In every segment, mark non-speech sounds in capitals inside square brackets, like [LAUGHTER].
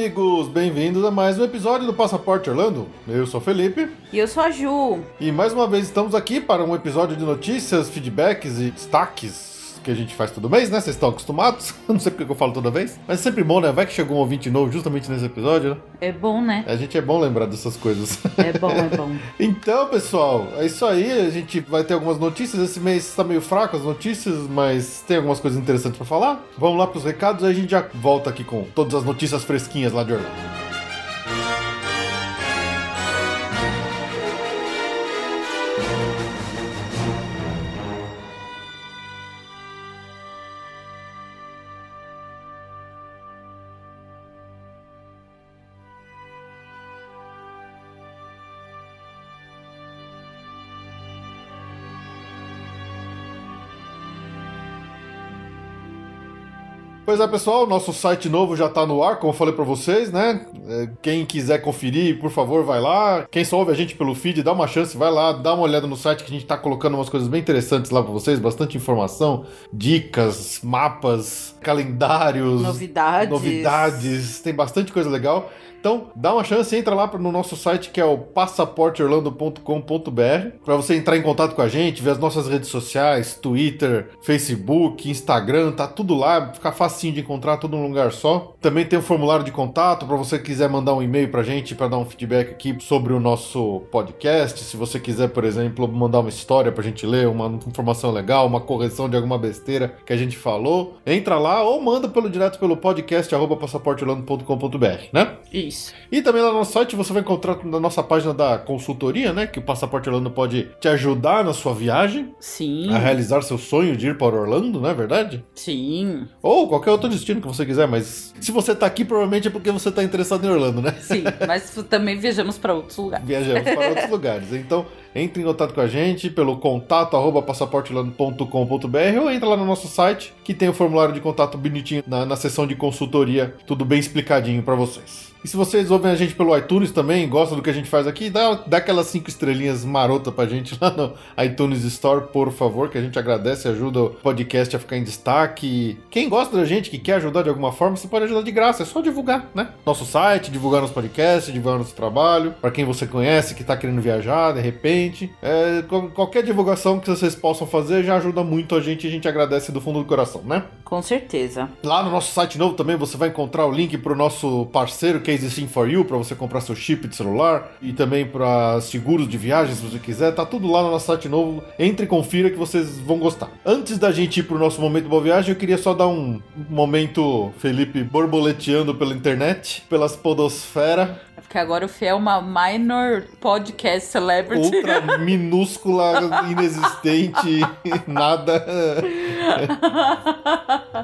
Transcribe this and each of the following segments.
Amigos! Bem-vindos a mais um episódio do Passaporte Orlando. Eu sou o Felipe. E eu sou a Ju. E mais uma vez estamos aqui para um episódio de notícias, feedbacks e destaques que a gente faz todo mês, né? Vocês estão acostumados. [LAUGHS] Não sei porque eu falo toda vez. Mas é sempre bom, né? Vai que chegou um ouvinte novo justamente nesse episódio, né? É bom, né? A gente é bom lembrar dessas coisas. É bom, é bom. [LAUGHS] então, pessoal, é isso aí. A gente vai ter algumas notícias. Esse mês está meio fraco as notícias, mas tem algumas coisas interessantes para falar. Vamos lá para os recados e a gente já volta aqui com todas as notícias fresquinhas lá de Orlando. Pois é, pessoal, nosso site novo já está no ar, como eu falei para vocês, né? É, quem quiser conferir, por favor, vai lá. Quem só ouve a gente pelo feed, dá uma chance, vai lá, dá uma olhada no site que a gente está colocando umas coisas bem interessantes lá para vocês, bastante informação, dicas, mapas, calendários, novidades. Novidades, tem bastante coisa legal. Então, dá uma chance, entra lá no nosso site que é o passaporteorlando.com.br para você entrar em contato com a gente, ver as nossas redes sociais, Twitter, Facebook, Instagram, tá tudo lá, fica facinho de encontrar, tudo num lugar só. Também tem um formulário de contato para você quiser mandar um e-mail pra gente para dar um feedback aqui sobre o nosso podcast, se você quiser, por exemplo, mandar uma história pra gente ler, uma informação legal, uma correção de alguma besteira que a gente falou, entra lá ou manda pelo direto pelo podcast né? Isso. E também lá no nosso site você vai encontrar na nossa página da consultoria, né? Que o Passaporte Orlando pode te ajudar na sua viagem. Sim. A realizar seu sonho de ir para Orlando, não é verdade? Sim. Ou qualquer outro destino que você quiser, mas se você tá aqui, provavelmente é porque você tá interessado em Orlando, né? Sim, mas também viajamos para outros lugares. [LAUGHS] Viajamos para outros lugares. Então, entre em contato com a gente pelo contato arroba ou entra lá no nosso site que tem o formulário de contato bonitinho na, na seção de consultoria, tudo bem explicadinho para vocês. E se vocês ouvem a gente pelo iTunes também, gostam do que a gente faz aqui, dá, dá aquelas cinco estrelinhas marota pra gente lá no iTunes Store, por favor, que a gente agradece ajuda o podcast a ficar em destaque. Quem gosta da gente, que quer ajudar de alguma forma, você pode ajudar de graça, é só divulgar, né? Nosso site, divulgar nosso podcast, divulgar nosso trabalho, para quem você conhece, que tá querendo viajar, de repente. É, qualquer divulgação que vocês possam fazer já ajuda muito a gente e a gente agradece do fundo do coração, né? Com certeza. Lá no nosso site novo também você vai encontrar o link pro nosso parceiro, que Case Sim for You para você comprar seu chip de celular e também para seguros de viagem se você quiser. Tá tudo lá no nosso site novo. Entre e confira que vocês vão gostar. Antes da gente ir pro nosso momento boa viagem, eu queria só dar um momento Felipe borboleteando pela internet, pelas podosfera. Porque agora o Fê é uma minor podcast celebrity. Ultra minúscula, inexistente, [LAUGHS] nada.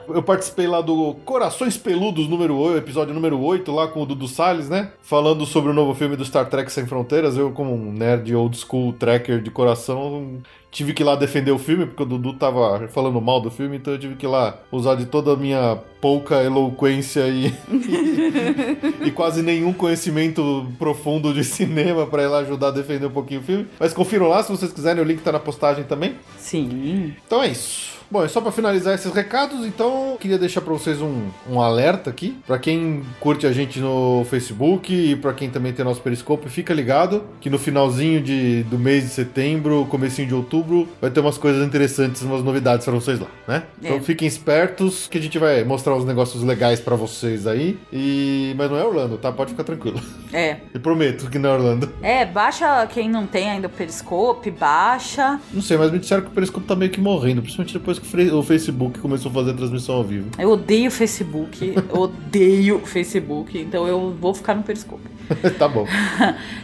Eu participei lá do Corações Peludos número 8, episódio número 8, lá com o Dudu Salles, né? Falando sobre o novo filme do Star Trek Sem Fronteiras. Eu, como um nerd old school tracker de coração, tive que ir lá defender o filme, porque o Dudu tava falando mal do filme, então eu tive que ir lá usar de toda a minha pouca eloquência e, e, [LAUGHS] e quase nenhum conhecimento profundo de cinema para ir lá ajudar a defender um pouquinho o filme. Mas confiram lá se vocês quiserem, o link tá na postagem também. Sim. Então é isso. Bom, e só pra finalizar esses recados, então, queria deixar pra vocês um, um alerta aqui. Pra quem curte a gente no Facebook e pra quem também tem nosso Periscope, fica ligado que no finalzinho de, do mês de setembro, comecinho de outubro, vai ter umas coisas interessantes, umas novidades pra vocês lá, né? Então É. fiquem espertos que a gente vai mostrar uns negócios legais pra vocês aí. E... Mas não é Orlando, tá? Pode ficar tranquilo. É. Eu prometo que não é Orlando. É, baixa quem não tem ainda o Periscope, baixa. Não sei, mas me disseram que o Periscope tá meio que morrendo, principalmente depois que o Facebook começou a fazer a transmissão ao vivo. Eu odeio Facebook, odeio Facebook, então eu vou ficar no Periscope. [LAUGHS] tá bom. [LAUGHS]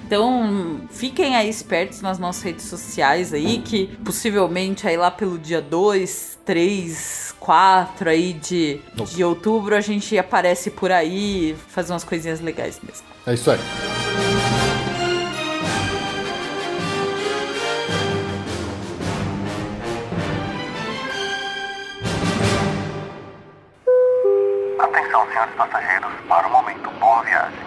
Então, fiquem aí espertos nas nossas redes sociais aí, que possivelmente aí lá pelo dia 2, 3, 4 aí de, de outubro a gente aparece por aí, fazer umas coisinhas legais mesmo. É isso aí. Passageiros, para o momento. Boa viagem.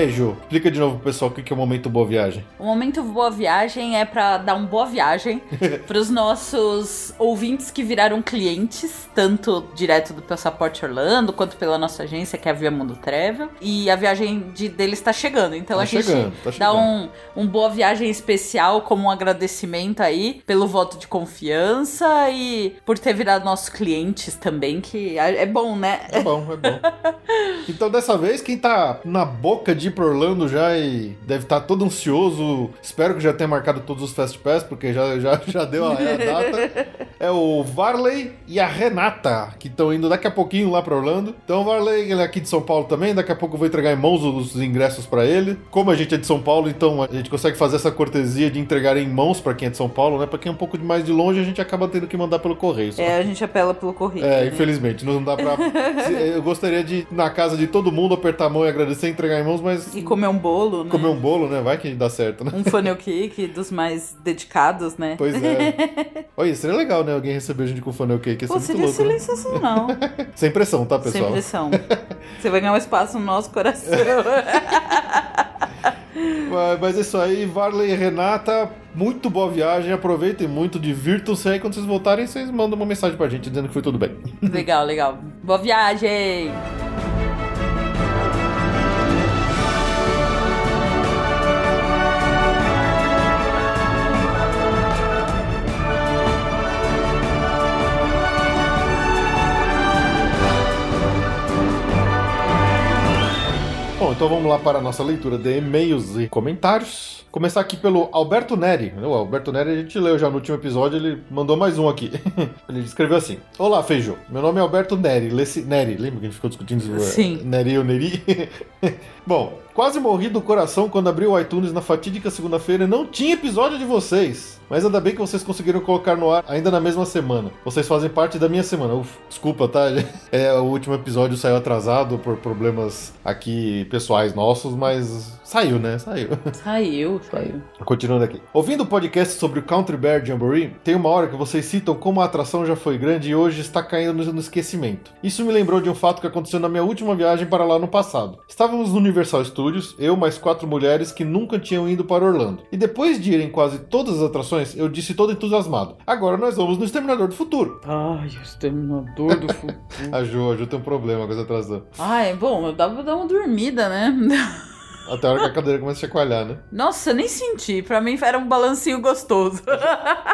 Aí, Ju, explica de novo pro pessoal o que é o momento boa viagem. O momento boa viagem é pra dar uma boa viagem [LAUGHS] pros nossos ouvintes que viraram clientes, tanto direto do Passaporte Orlando, quanto pela nossa agência, que é a Via Mundo Travel. E a viagem de, deles tá chegando. Então Tá a gente chegando, tá dá chegando. um, um boa viagem especial como um agradecimento aí pelo voto de confiança e por ter virado nossos clientes também, que é é bom, né? É bom, é bom. [LAUGHS] Então, dessa vez, quem tá na boca de ir pro Orlando já e deve estar todo ansioso, espero que já tenha marcado todos os Fast Pass, porque já, já, já deu a, a data, [LAUGHS] é o Varley e a Renata, que estão indo daqui a pouquinho lá pro Orlando. Então, o Varley, ele é aqui de São Paulo também, daqui a pouco eu vou entregar em mãos os ingressos pra ele. Como a gente é de São Paulo, então a gente consegue fazer essa cortesia de entregar em mãos pra quem é de São Paulo, né? Pra quem é um pouco mais de longe, a gente acaba tendo que mandar pelo correio. só. É, a gente apela pelo correio. É, né? infelizmente, não dá. [LAUGHS] Se- Eu gostaria de na casa de todo mundo, apertar a mão e agradecer, entregar em mãos, mas. E comer um bolo, né? comer um bolo, né? Vai que dá certo, né? Um funnel cake dos mais dedicados, né? Pois é. [LAUGHS] Olha, seria legal, né? Alguém receber a gente com funnel cake. Pô, seria louco. né? sensacional. [LAUGHS] Sem pressão, tá, pessoal? Sem pressão. Você vai ganhar um espaço no nosso coração. [LAUGHS] Mas, mas é isso aí, Varley e Renata, muito boa viagem, aproveitem muito, divirtam-se aí. Quando vocês voltarem, vocês mandam uma mensagem pra gente dizendo que foi tudo bem. legal, legal. Boa viagem! Bom, então vamos lá para a nossa leitura de e-mails e comentários. Começar aqui pelo Alberto Neri. O Alberto Neri a gente leu já no último episódio, ele mandou mais um aqui. [LAUGHS] ele escreveu assim: Olá, Feijô. Meu nome é Alberto Neri. Leci... Neri, lembra que a gente ficou discutindo isso? Sim. Neri ou Neri? [LAUGHS] Bom, quase morri do coração quando abri o iTunes na fatídica segunda-feira e não tinha episódio de vocês. Mas ainda bem que vocês conseguiram colocar no ar ainda na mesma semana. Vocês fazem parte da minha semana. Uf, desculpa, tá? [LAUGHS] É, o último episódio saiu atrasado por problemas aqui pessoais nossos, mas saiu, né? Saiu. [LAUGHS] Saiu, saiu. Continuando aqui. Ouvindo o podcast sobre o Country Bear Jamboree, tem uma hora que vocês citam como a atração já foi grande e hoje está caindo no no esquecimento. Isso me lembrou de um fato que aconteceu na minha última viagem para lá no passado. Estávamos no Universal Studios, eu mais quatro mulheres que nunca tinham ido para Orlando. E depois de ir em quase todas as atrações, eu disse todo entusiasmado: Agora nós vamos no Exterminador do Futuro. Ai, o exterminador do [LAUGHS] futuro. A Ju, a Ju tem um problema com essa atração. Ai, bom, eu dava pra dar uma dormida, né? [LAUGHS] Até a hora que a cadeira começa a chacoalhar, né? Nossa, eu nem senti. Pra mim era um balancinho gostoso. [LAUGHS]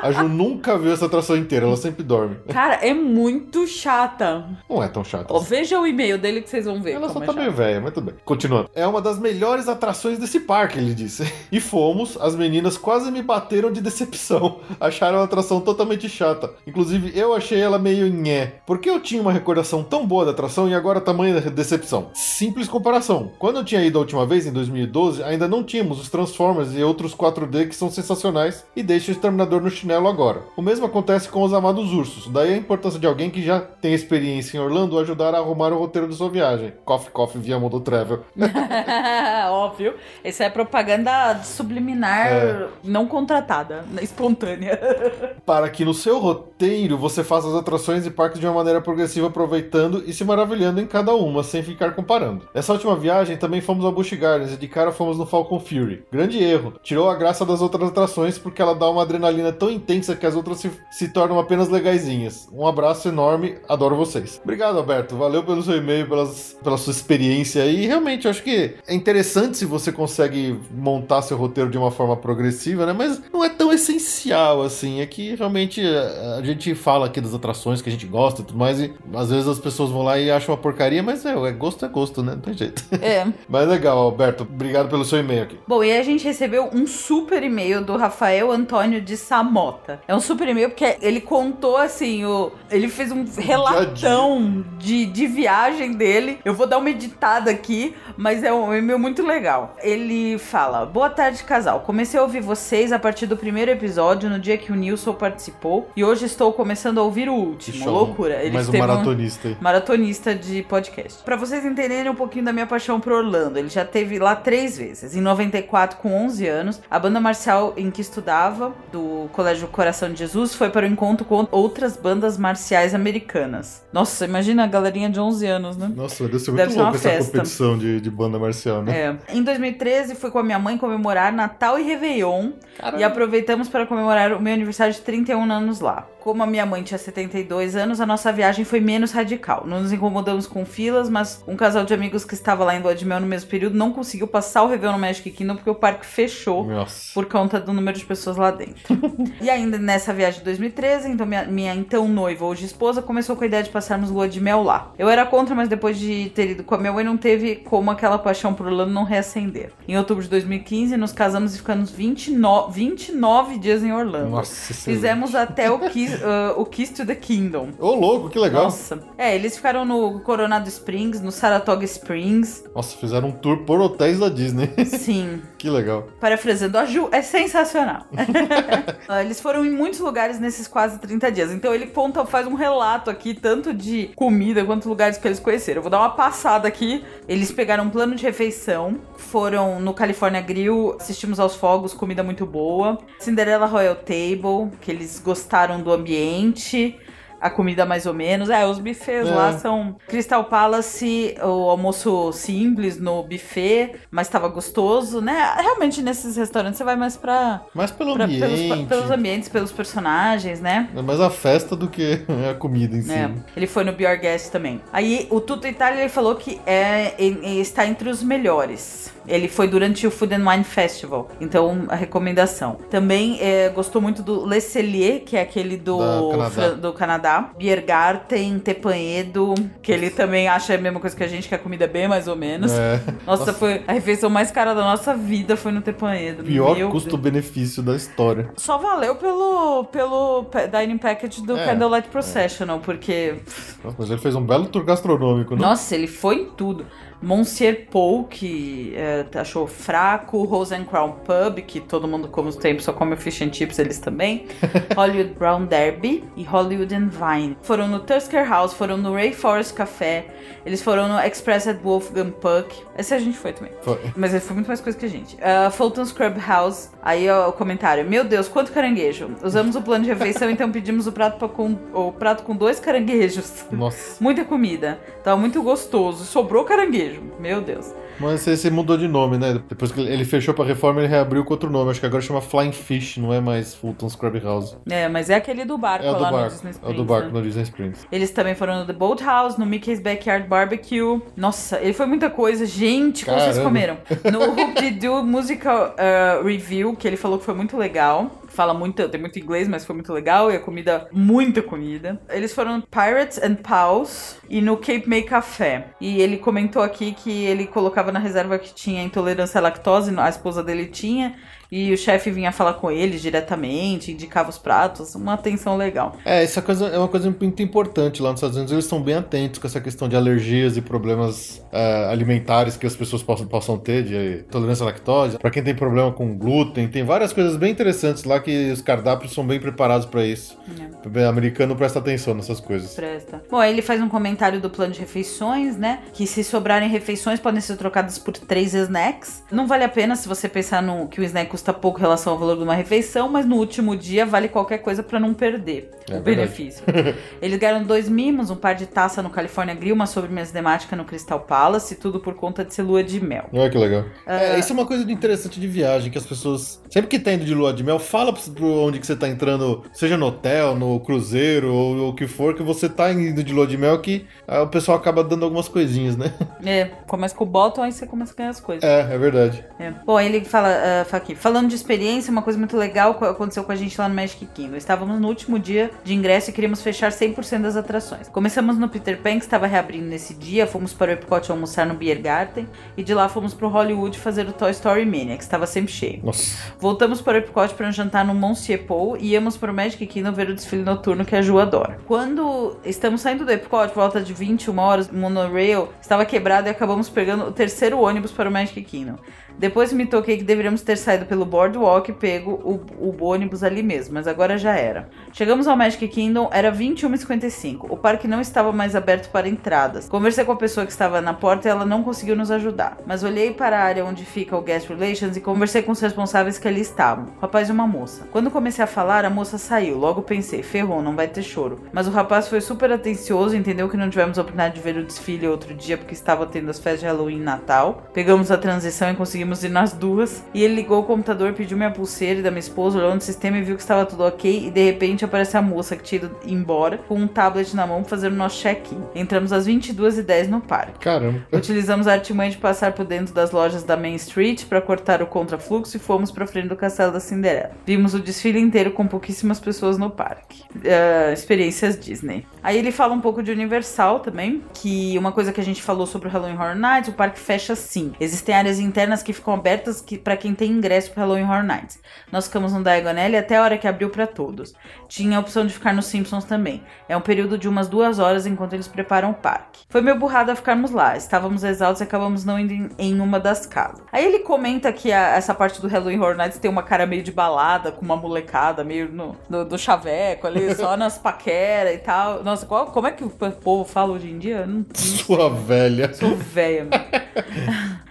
A Ju nunca viu essa atração inteira, ela sempre dorme. Cara, é muito chata. Não é tão chato Ó, assim. veja o e-mail dele que vocês vão ver. Ela só é tá meio velha, mas tudo bem. Continuando. É uma das melhores atrações desse parque, ele disse. [LAUGHS] E fomos, as meninas quase me bateram de decepção. [LAUGHS] Acharam a atração totalmente chata. Inclusive, eu achei ela meio nhé. Porque eu tinha uma recordação tão boa da atração e agora tamanha decepção. Simples comparação. Quando eu tinha ido a última vez, em 2012, ainda não tínhamos os Transformers e outros 4D que são sensacionais e deixam o Exterminador no chinelo agora. O mesmo acontece com os amados ursos, daí a importância de alguém que já tem experiência em Orlando ajudar a arrumar o roteiro da sua viagem. Coffee Coffee via Mundo Travel. [LAUGHS] Óbvio. Essa é propaganda subliminar É. não contratada, espontânea. [LAUGHS] Para que no seu roteiro você faça as atrações e parques de uma maneira progressiva, aproveitando e se maravilhando em cada uma, sem ficar comparando. Nessa última viagem também fomos ao Busch Gardens e de cara fomos no Falcon Fury. Grande erro, tirou a graça das outras atrações porque ela dá uma adrenalina tão intensa que as outras se, se tornam apenas legaisinhas. Um abraço enorme, adoro vocês. Obrigado, Alberto, valeu pelo seu e-mail, pelas, pela sua experiência e realmente eu acho que é interessante se você consegue montar seu roteiro de uma forma progressiva, né? Mas não é tão essencial assim. É que realmente a, a gente fala aqui das atrações que a gente gosta e tudo mais, e às vezes as pessoas vão lá e acham uma porcaria, mas é, é gosto é gosto, né? Não tem jeito. É. [LAUGHS] mas legal, Alberto. Obrigado pelo seu e-mail aqui. Bom, e a gente recebeu um super e-mail do Rafael Antônio de Samota. É um super e-mail porque ele contou assim, o, ele fez um relatão de, de viagem dele. Eu vou dar uma editada aqui, mas é um e-mail muito legal. Ele fala: Boa tarde, casal. Comecei a ouvir vocês a partir do primeiro episódio, no dia que o Nilson participou, e hoje estou começando a ouvir o último. Show. Loucura. Ele Mais um teve um- maratonista maratonista de podcast. Pra vocês entenderem um pouquinho da minha paixão por Orlando, ele já teve lá três vezes. Em 94, com 11 anos, a banda marcial em que estudava, do Colégio Coração de Jesus, foi para o encontro com outras bandas marciais americanas. Nossa, imagina a galerinha de 11 anos, né? Nossa, deve ser muito Deve ser louco uma essa festa. competição de, de banda marcial, né? É. Em 2013, fui com a minha mãe comemorar Natal e Réveillon. E aproveitamos para comemorar o meu aniversário de 31 anos lá. Como a minha mãe tinha 72 anos, a nossa viagem foi menos radical. Não nos incomodamos com filas, mas um casal de amigos que estava lá em Lua de Mel no mesmo período não conseguiu passar o Réveillon no Magic Kingdom porque o parque fechou Nossa. por conta do número de pessoas lá dentro. [LAUGHS] e ainda nessa viagem de 2013, então minha, minha então noiva, hoje esposa, começou com a ideia de passarmos lua de mel lá. Eu era contra, mas depois de ter ido com a minha mãe, não teve como aquela paixão por Orlando não reacender. Em outubro de 2015, nos casamos e ficamos 29, 29 dias em Orlando. Nossa. Fizemos até o [LAUGHS] Kiss, ah, o Kiss to the Kingdom. Ô, louco, que legal. Nossa. É, eles ficaram no Coronado Springs, no Saratoga Springs. Nossa, fizeram um tour por hotéis da Disney. [LAUGHS] Sim. Que legal. Parafraseando a Ju, é sensacional. [LAUGHS] [LAUGHS] Ah, Eles foram em muitos lugares nesses quase 30 dias. Então ele conta, faz um relato aqui, tanto de comida quanto lugares que eles conheceram. Eu vou dar uma passada aqui. Eles pegaram um plano de refeição, foram no California Grill, assistimos aos fogos, comida muito boa. Cinderella Royal Table, que eles gostaram do ambiente. A comida mais ou menos. É, os buffets É. lá são Crystal Palace, o almoço simples no buffet, mas tava gostoso, né? Realmente nesses restaurantes você vai mais pra, Mas pelo pra- pelos, ambiente. pelos ambientes, pelos personagens, né? É mais a festa do que [LAUGHS] a comida em si. É, ele foi no Be Our Guest também. Aí o Tuto Itália ele falou que é, está entre os melhores. Ele foi durante o Food and Wine Festival. Então, a recomendação. Também é, gostou muito do Le Cellier, que é aquele do Da Canadá. Fran- do Canadá. Biergarten, Tepanedo, que ele também acha a mesma coisa que a gente, que a comida é bem mais ou menos. É. Nossa, foi a refeição mais cara da nossa vida foi no Tepanedo. Pior custo-benefício da história. Só valeu pelo, pelo dining package do É, Candlelight Processional, porque Nossa, mas ele fez um belo tour gastronômico, né? Nossa, ele foi em tudo. Monsieur Paul, que é, achou fraco. Rose Crown Pub, que todo mundo como os tempos só come o fish and chips, eles também. [LAUGHS] Hollywood Brown Derby e Hollywood and Vine. Foram no Tusker House, foram no Rainforest Café. Eles foram no Express at Wolfgang Puck. Esse a gente foi também. Foi. Mas ele foi muito mais coisa que a gente. Uh, Fulton's Crab House. Aí ó, o comentário. Meu Deus, quanto caranguejo. Usamos o plano de refeição, então pedimos o prato, pra com, o prato com dois caranguejos. Nossa. Muita comida. Tava muito gostoso. Sobrou caranguejo. Meu Deus. Mas esse mudou de nome, né? Depois que ele fechou pra reforma, ele reabriu com outro nome. Acho que agora chama Flying Fish, não é mais Fulton's Crab House. É, mas é aquele do barco É o do lá no barco. Disney É Springs. o do barco né? no Disney Springs. Eles também foram no The Boat House, no Mickey's Backyard Barbecue. Nossa, ele foi muita coisa. Gente, como vocês Caramba. comeram? No Hoop Do Musical uh, Review, que ele falou que foi muito legal. Fala muito, tem muito inglês, mas foi muito legal. E a comida, muita comida. Eles foram Pirates and Pals e no Cape May Café. E ele comentou aqui que ele colocava na reserva que tinha intolerância à lactose, a esposa dele tinha. E o chefe vinha falar com eles diretamente, indicava os pratos, uma atenção legal. É, essa coisa é uma coisa muito importante lá nos Estados Unidos. Eles estão bem atentos com essa questão de alergias e problemas é, alimentares que as pessoas possam, possam ter, de tolerância à lactose. Para quem tem problema com glúten, tem várias coisas bem interessantes lá que os cardápios são bem preparados para isso. É. O americano presta atenção nessas coisas. Presta. Bom, aí ele faz um comentário do plano de refeições, né? Que se sobrarem refeições podem ser trocadas por três snacks. Não vale a pena se você pensar no que o snack custa pouco em relação ao valor de uma refeição, mas no último dia vale qualquer coisa para não perder É o verdade. benefício. [LAUGHS] Eles ganharam dois mimos, um par de taça no California Grill, uma sobremesa temática no Crystal Palace, tudo por conta de ser lua de mel. Olha que legal. É, isso é uma coisa de interessante de viagem, que as pessoas. Sempre que tá indo de lua de mel, fala pro onde que você tá entrando, seja no hotel, no cruzeiro ou o que for, que você tá indo de lua de mel, que ah, o pessoal acaba dando algumas coisinhas, né? É, começa com o bottom, aí você começa a ganhar as coisas. É, é verdade. É. Bom, ele fala, ah, fala aqui, falando de experiência, uma coisa muito legal co- aconteceu com a gente lá no Magic Kingdom. Estávamos no último dia de ingresso e queríamos fechar 100% das atrações. Começamos no Peter Pan, que estava reabrindo nesse dia, fomos para o Epcot almoçar no Beer Garden e de lá fomos pro Hollywood fazer o Toy Story Mania, que estava sempre cheio. Nossa. Voltamos para o Epcot para um jantar no Monsieur Paul e íamos para o Magic Kingdom ver o desfile noturno que a Ju adora. Quando estamos saindo do Epcot, volta de 21 horas, o monorail estava quebrado e acabamos pegando o terceiro ônibus para o Magic Kingdom. Depois me toquei que deveríamos ter saído pelo boardwalk e pego o, o ônibus ali mesmo, mas agora já era. Chegamos ao Magic Kingdom, era 21h55. O parque não estava mais aberto para entradas. Conversei com a pessoa que estava na porta e ela não conseguiu nos ajudar. Mas olhei para a área onde fica o Guest Relations e conversei com os responsáveis que ali estavam, o rapaz e uma moça. Quando comecei a falar, a moça saiu. Logo pensei, ferrou, não vai ter choro. Mas o rapaz foi super atencioso, entendeu que não tivemos a oportunidade de ver o desfile outro dia porque estava tendo as festas de Halloween e Natal. Pegamos a transição e conseguimos ir nas duas. E ele ligou o computador, pediu minha pulseira e da minha esposa, olhou no sistema e viu que estava tudo ok. E de repente aparece a moça que tinha ido embora com um tablet na mão fazendo nosso check-in. Entramos às 22h10 no parque. Caramba. [LAUGHS] Utilizamos a artimanha de passar por dentro das lojas da Main Street para cortar o contrafluxo e fomos para frente do Castelo da Cinderela. Vimos o desfile inteiro com pouquíssimas pessoas no parque. Ah, experiências Disney. Aí ele fala um pouco de Universal também, que uma coisa que a gente falou sobre o Halloween Horror Nights, o parque fecha sim. Existem áreas internas que ficam abertas que, para quem tem ingresso para Halloween Horror Nights. Nós ficamos no Diagon Alley até a hora que abriu para todos. Tinha a opção de ficar no Simpsons também. É um período de umas duas horas enquanto eles preparam o parque. Foi meio burrada ficarmos lá. Estávamos exaustos e acabamos não indo em, em uma das casas. Aí ele comenta que a- essa parte do Halloween Horror Nights tem uma cara meio de balada, com uma molecada meio no, no- do chaveco ali, [LAUGHS] só nas paqueras e tal. Nossa, qual- como é que o povo fala hoje em dia? Eu Não, Sua velha. Sou velha. meu.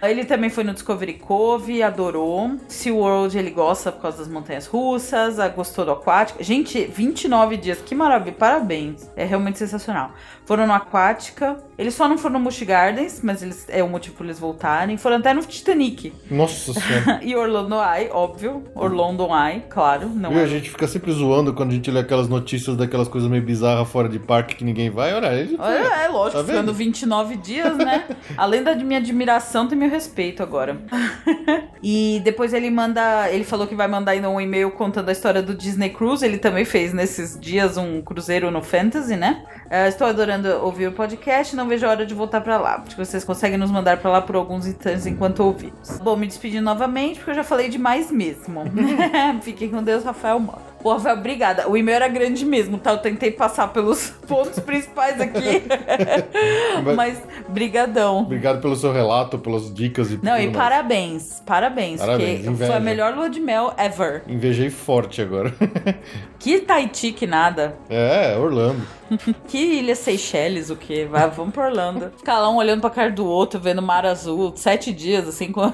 [LAUGHS] ele também foi no Discovery Cove, adorou. SeaWorld ele gosta por causa das montanhas russas, gostou do aquático. Gente, 29 dias, que maravilha, parabéns. É realmente sensacional. Foram no Aquática. Eles só não foram no Mush Gardens, mas eles, é o motivo por eles voltarem. Foram até no Titanic. Nossa senhora. [LAUGHS] e Orlando Eye, óbvio. Orlando Eye, claro. Não Viu? é A gente fica sempre zoando quando a gente lê aquelas notícias daquelas coisas meio bizarras fora de parque que ninguém vai. Olha, ele Olha, é lógico, Tá ficando 29 dias, né? [LAUGHS] Além da minha admiração, tem meu respeito agora. [LAUGHS] e depois ele manda. Ele falou que vai mandar ainda um e-mail contando a história do Disney Cruise. Ele também fez nesses dias um cruzeiro no Fantasy, né? Ah, estou adorando ouvir o podcast, não vejo a hora de voltar pra lá. Porque vocês conseguem nos mandar pra lá por alguns instantes enquanto ouvimos. Bom, me despedindo novamente, porque eu já falei demais mesmo. [LAUGHS] Fiquem com Deus, Rafael Mota. Pô, Rafael, obrigada. O e-mail era grande mesmo, tá? Eu tentei passar pelos [LAUGHS] pontos principais aqui. [LAUGHS] Mas, brigadão. Obrigado pelo seu relato, pelas dicas e Não, e mais. parabéns, parabéns, Parabéns, inveja. foi a melhor lua de mel ever. Invejei forte agora. [LAUGHS] Que Tahiti, que nada. é, Orlando. [LAUGHS] Que Ilha Seychelles, o quê? Vai, vamos pra Orlando. Ficar lá um olhando pra cara do outro, vendo mar azul, sete dias, assim, com...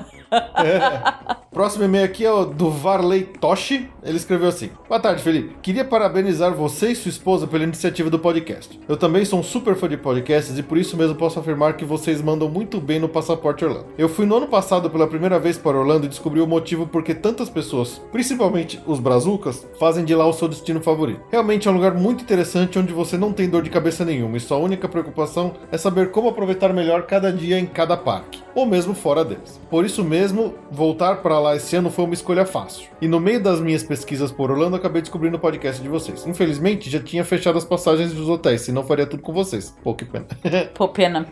Próximo e-mail aqui é o do Varley Toshi. Ele escreveu assim: Boa tarde, Felipe. Queria parabenizar você e sua esposa pela iniciativa do podcast. Eu também sou um super fã de podcasts e por isso mesmo posso afirmar que vocês mandam muito bem no Passaporte Orlando. Eu fui no ano passado pela primeira vez para Orlando e descobri o motivo por que tantas pessoas, principalmente os brazucas, fazem de lá o seu destino favorito. Realmente é um lugar muito interessante onde você não tem dor de cabeça nenhuma e sua única preocupação é saber como aproveitar melhor cada dia em cada parque, ou mesmo fora deles. Por isso mesmo, voltar para lá esse ano foi uma escolha fácil. E no meio das minhas pesquisas por Orlando, acabei descobrindo o podcast de vocês. Infelizmente, já tinha fechado as passagens dos hotéis, senão faria tudo com vocês. Pô, que pena. [LAUGHS] Pô, pena.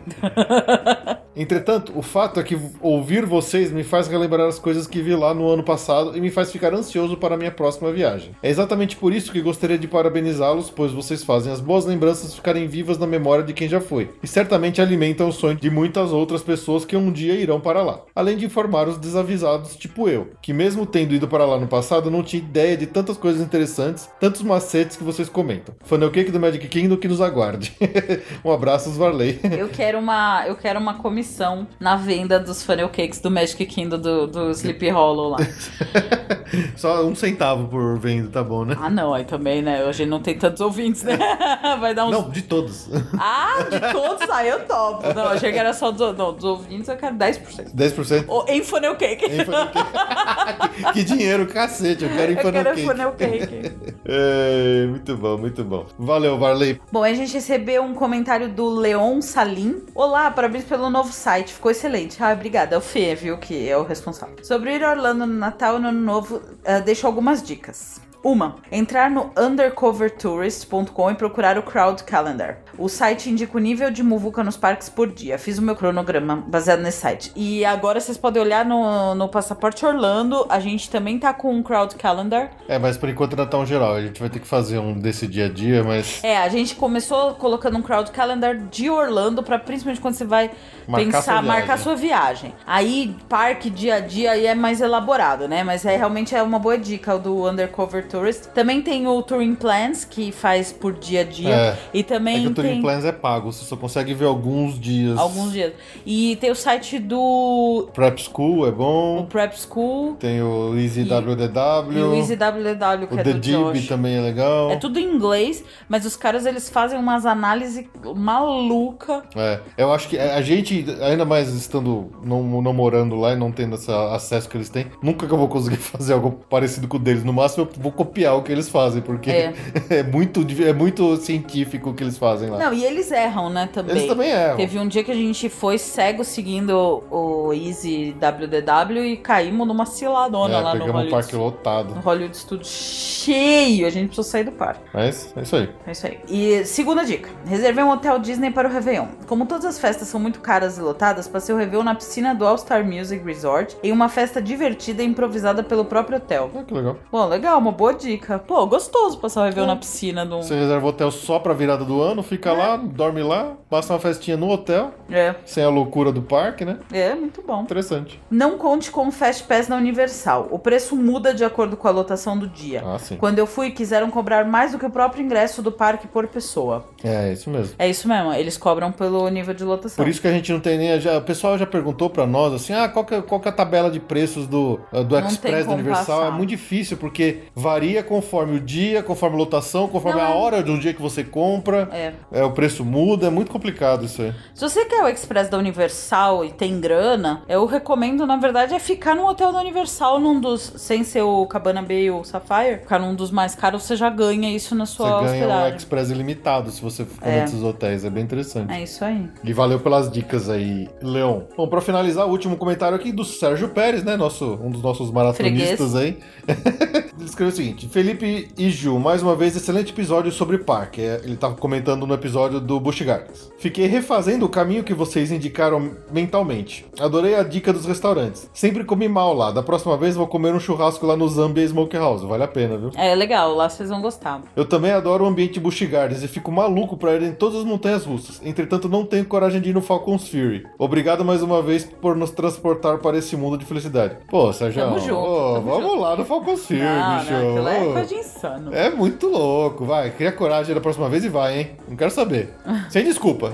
Entretanto, o fato é que ouvir vocês me faz relembrar as coisas que vi lá no ano passado e me faz ficar ansioso para a minha próxima viagem. É exatamente por isso que gostaria de parabenizá-los, pois vocês fazem as boas lembranças ficarem vivas na memória de quem já foi, e certamente alimentam o sonho de muitas outras pessoas que um dia irão para lá. Além de informar os desavisados, tipo eu, que mesmo tendo ido para lá no passado, não tinha ideia de tantas coisas interessantes, tantos macetes que vocês comentam. Funnel Cake do Magic Kingdom que nos aguarde. [LAUGHS] um abraço, Varley. Eu quero uma, eu quero uma comissão na venda dos funnel cakes do Magic Kingdom do, do Sleepy Hollow lá. [LAUGHS] Só um centavo por venda, tá bom, né? Ah, não, aí também, né? A gente não tem tantos ouvintes, né? [LAUGHS] Vai dar uns. Não, de todos. Ah, de todos aí eu topo. Não, achei que era só dos, não, dos ouvintes, eu quero 10%. 10%? Ou em funnel cake. Em funnel cake. [LAUGHS] que dinheiro, cacete, eu quero em Eu funnel quero cake. funnel cake. [LAUGHS] É, muito bom, muito bom. Valeu, Varley. Bom, a gente recebeu um comentário do Leon Salim. Olá, parabéns pelo novo site, ficou excelente. Ah, obrigada. É o Fê, viu, que é o responsável. Sobre ir a Orlando no Natal e no Ano Novo, ah, deixo algumas dicas. Uma, entrar no undercovertourist.com e procurar o Crowd Calendar. O site indica o nível de muvuca nos parques por dia. Fiz o meu cronograma baseado nesse site. E agora vocês podem olhar no, no Passaporte Orlando. A gente também tá com um Crowd Calendar. É, mas por enquanto ainda tá um geral. A gente vai ter que fazer um desse dia a dia, mas. É, a gente começou colocando um crowd calendar de Orlando pra principalmente quando você vai Marcar pensar, sua marcar sua viagem. Aí parque dia a dia aí é mais elaborado, né? Mas é realmente é uma boa dica o do Undercover Tourist. Também tem o Touring Plans que faz por dia a dia É. e É também que o Touring tem Plans é pago, você só consegue ver alguns dias. alguns dias. E tem o site do Prep School é o bom. Prep School Tem o Easy E- o EasyWW que o é The do Dib Josh. também é legal. É tudo em inglês, mas os caras eles fazem umas análises maluca É, eu acho que a gente, ainda mais estando não, não morando lá e não tendo esse acesso que eles têm, nunca que eu vou conseguir [LAUGHS] fazer algo parecido com o deles. No máximo eu vou copiar o que eles fazem, porque É. [LAUGHS] é, muito, é muito científico o que eles fazem lá. Não, e eles erram, né, também. eles também erram. Teve um dia que a gente foi cego seguindo o Easy WDW e caímos numa ciladona É, lá no pegamos um Hollywood, parque lotado. no Hollywood Studios cheio. A gente precisou sair do parque. Mas é isso aí. É isso aí. E segunda dica: reservei um hotel Disney para o Réveillon. Como todas as festas são muito caras e lotadas, passei o Réveillon na piscina do All Star Music Resort em uma festa divertida e improvisada pelo próprio hotel. Ah, que legal. Bom, legal, uma boa dica. Pô, gostoso passar o Réveillon na piscina do. Você reserva o hotel só pra virada do ano, fica lá, dorme lá, passa uma festinha no hotel, É, sem a loucura do parque, né? é, muito bom. Interessante. Não conte com o Fast Pass na Universal. O preço muda de acordo com a lotação do dia. Ah, sim. Quando eu fui, quiseram cobrar mais do que o próprio ingresso do parque por pessoa. É, isso mesmo. É isso mesmo, eles cobram pelo nível de lotação. Por isso que a gente não tem nem. Já, o pessoal já perguntou pra nós assim: ah, qual que, é, qual que é a tabela de preços do, uh, do Não Express da Universal? passar. É muito difícil, porque varia conforme o dia, conforme a lotação, conforme Não, a é- hora do dia que você compra. É. É, o preço muda, é muito complicado isso aí. Se você quer o Express da Universal e tem grana, eu recomendo, na verdade, é ficar num hotel da Universal, num dos. Sem ser o Cabana Bay ou o Sapphire, ficar num dos mais caros, você já ganha isso na Você sua ganha o hospedagem. Express ilimitado se você ficar É. nesses hotéis. É bem interessante. É isso aí. E valeu pelas dicas aí, Leon. Bom, pra finalizar, o último comentário aqui do Sérgio Pérez, né? Nosso, um dos nossos maratonistas aí. [LAUGHS] Ele escreveu o seguinte: Felipe e Ju, mais uma vez, excelente episódio sobre parque. É, Ele tava comentando no episódio do Busch Gardens. Fiquei refazendo o caminho que vocês indicaram mentalmente. Adorei a dica dos restaurantes. Sempre comi mal lá. Da próxima vez vou comer um churrasco lá no Zambia Smokehouse. Vale a pena, viu? É legal, lá vocês vão gostar. Eu também adoro o ambiente Busch Gardens e fico maluco pra ir em todas as montanhas russas. Entretanto, não tenho coragem de ir no Falcon's Fury. Obrigado mais uma vez por nos transportar para esse mundo de felicidade. Pô, Sérgio, Tamo junto, ô, tamo vamos junto. lá no Falcon's Fury, não, bicho. não, é coisa de insano. é muito louco, vai. Cria coragem da próxima vez e vai, hein? Não quero saber. Sem desculpa.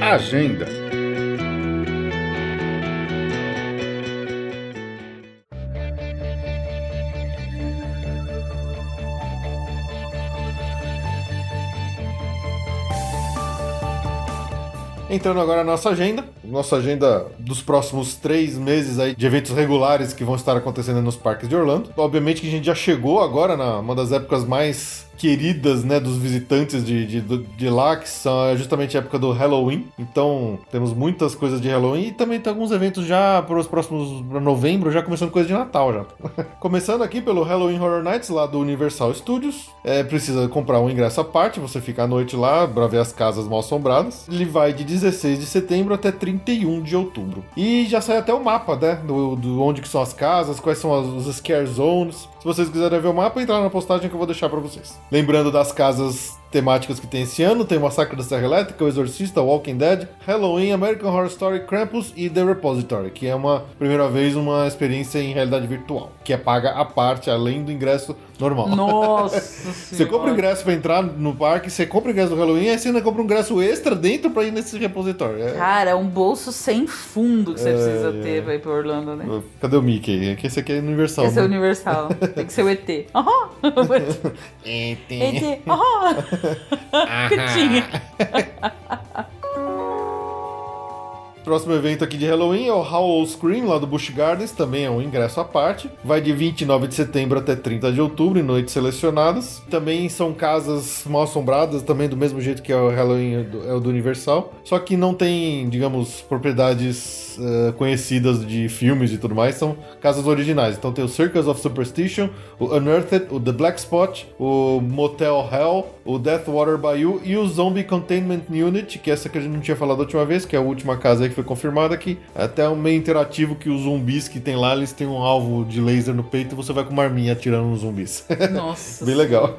Agenda. Entrando agora na nossa agenda, nossa agenda dos próximos três meses aí de eventos regulares que vão estar acontecendo nos parques de Orlando. Obviamente que a gente já chegou agora na uma das épocas mais queridas, né, dos visitantes de, de, de lá, que são justamente a época do Halloween. Então, temos muitas coisas de Halloween e também tem alguns eventos já para os próximos pra novembro, já começando coisa de Natal já. [LAUGHS] começando aqui pelo Halloween Horror Nights lá do Universal Studios. É, precisa comprar um ingresso à parte, você fica à noite lá para ver as casas mal assombradas. Ele vai de 16 de setembro até 31 de outubro. E já sai até o mapa, né, do, do onde que são as casas, quais são as, os scare zones. Se vocês quiserem ver o mapa, entrar na postagem que eu vou deixar para vocês. Lembrando das casas temáticas que tem esse ano, tem o Massacre da Serra Elétrica, o Exorcista, Walking Dead, Halloween, American Horror Story, Krampus e The Repository, que é uma primeira vez uma experiência em realidade virtual, que é paga à parte, além do ingresso normal. Nossa [LAUGHS] Você compra o ingresso pra entrar no parque, você compra o ingresso do Halloween, aí você ainda compra um ingresso extra dentro pra ir nesse repositório. É... Cara, é um bolso sem fundo que você é... precisa ter pra ir pra Orlando, né? Cadê o Mickey? Esse aqui é Universal. Esse né? é Universal. Tem que ser o ET. Aham! [LAUGHS] [LAUGHS] ET. ET. Aham! Que [LAUGHS] tinha. [LAUGHS] Próximo evento aqui de Halloween é o Howl Scream, lá do Busch Gardens, também é um ingresso à parte. Vai de 29 de setembro até 30 de outubro, em noites selecionadas. Também são casas mal assombradas, também do mesmo jeito que é o Halloween é o do Universal. Só que não tem, digamos, propriedades uh, conhecidas de filmes e tudo mais, são casas originais. Então tem o Circus of Superstition, o Unearthed, o The Black Spot, o Motel Hell, o Deathwater Bayou e o Zombie Containment Unit, que é essa que a gente não tinha falado da última vez, que é a última casa que foi confirmada aqui. É até um meio interativo que os zumbis que tem lá, eles têm um alvo de laser no peito e você vai com uma arminha atirando nos zumbis. [LAUGHS] Nossa. Bem legal.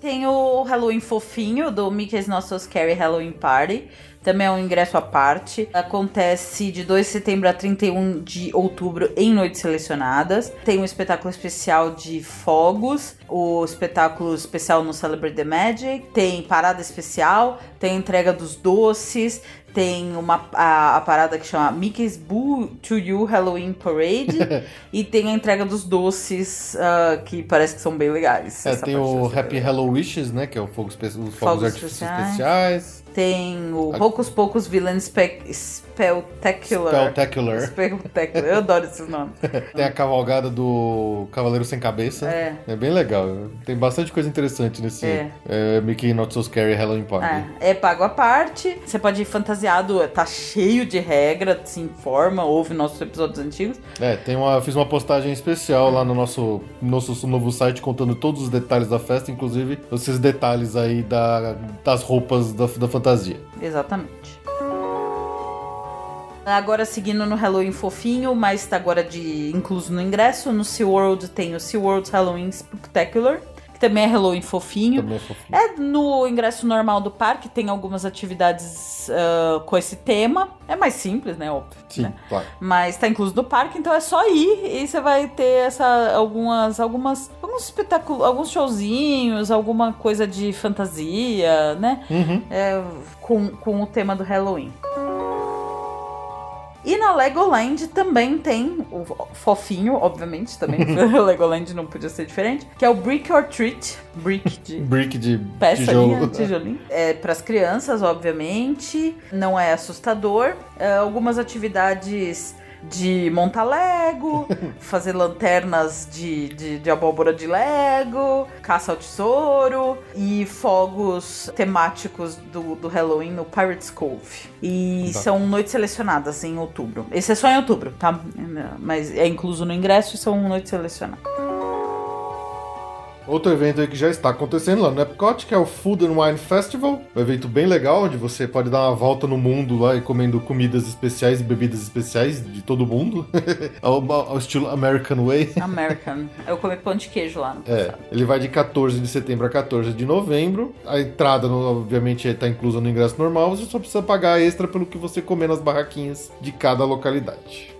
Tem o Halloween fofinho do Mickey's Not So Scary Halloween Party. Também é um ingresso à parte. Acontece de 2 de setembro a 31 de outubro em noites selecionadas. Tem um espetáculo especial de fogos, o espetáculo especial no Celebrate the Magic, tem parada especial, tem entrega dos doces, tem uma a, a, parada que chama Mickey's Boo to You Halloween Parade [LAUGHS] e tem a entrega dos doces uh, que parece que são bem legais. É, tem o Happy Hello Wishes, né, que é o fogo os fogos, fogos especiais. especiais. Tem o Poucos Poucos Villain Spe Spelltacular. Spelltacular. [LAUGHS] Spelltacular. Eu adoro esses nomes. [LAUGHS] Tem a cavalgada do Cavaleiro Sem Cabeça. É. É bem legal. Tem bastante coisa interessante nesse É. é, Mickey Not So Scary Halloween Party. É, é pago à parte. Você pode ir fantasiado, tá cheio de regra, se informa, ouve nossos episódios antigos. É, tem uma, fiz uma postagem especial lá no nosso, nosso novo site contando todos os detalhes da festa, inclusive esses detalhes aí da, das roupas da, da fantasia. Exatamente. Agora seguindo no Halloween fofinho, mas tá agora de incluso no ingresso. No SeaWorld tem o SeaWorld Halloween Spectacular, que também é Halloween fofinho. Também é fofinho. É no ingresso normal do parque, tem algumas atividades ah, com esse tema. É mais simples, né? Óbvio. Sim, né? claro. Mas tá incluso no parque, então é só ir e você vai ter essa algumas algumas alguns espetáculos, alguns showzinhos, alguma coisa de fantasia, né? Uhum. É, com, com o tema do Halloween. E na Legoland também tem o fofinho, obviamente, também. [LAUGHS] [LAUGHS] Legoland não podia ser diferente. Que é o Brick or Treat. Brick de [LAUGHS] Brick de peça tijolo. linha, tijolinho. É para as crianças, obviamente. Não é assustador. É, algumas atividades de montar Lego, [LAUGHS] fazer lanternas de, de, de abóbora de Lego, caça ao tesouro e fogos temáticos do, do Halloween no Pirates Cove. E Tá. são noites selecionadas em outubro. Esse é só em outubro, tá? Mas é incluso no ingresso e são noites selecionadas. Outro evento aí que já está acontecendo lá no Epcot, que é o Food and Wine Festival. Um evento bem legal, onde você pode dar uma volta no mundo lá e comendo comidas especiais e bebidas especiais de todo mundo. [LAUGHS] ao, ao estilo American Way. American. Eu comi pão de queijo lá no É, passado. ele vai de 14 de setembro a 14 de novembro. A entrada, obviamente, está inclusa no ingresso normal. Você só precisa pagar extra pelo que você comer nas barraquinhas de cada localidade.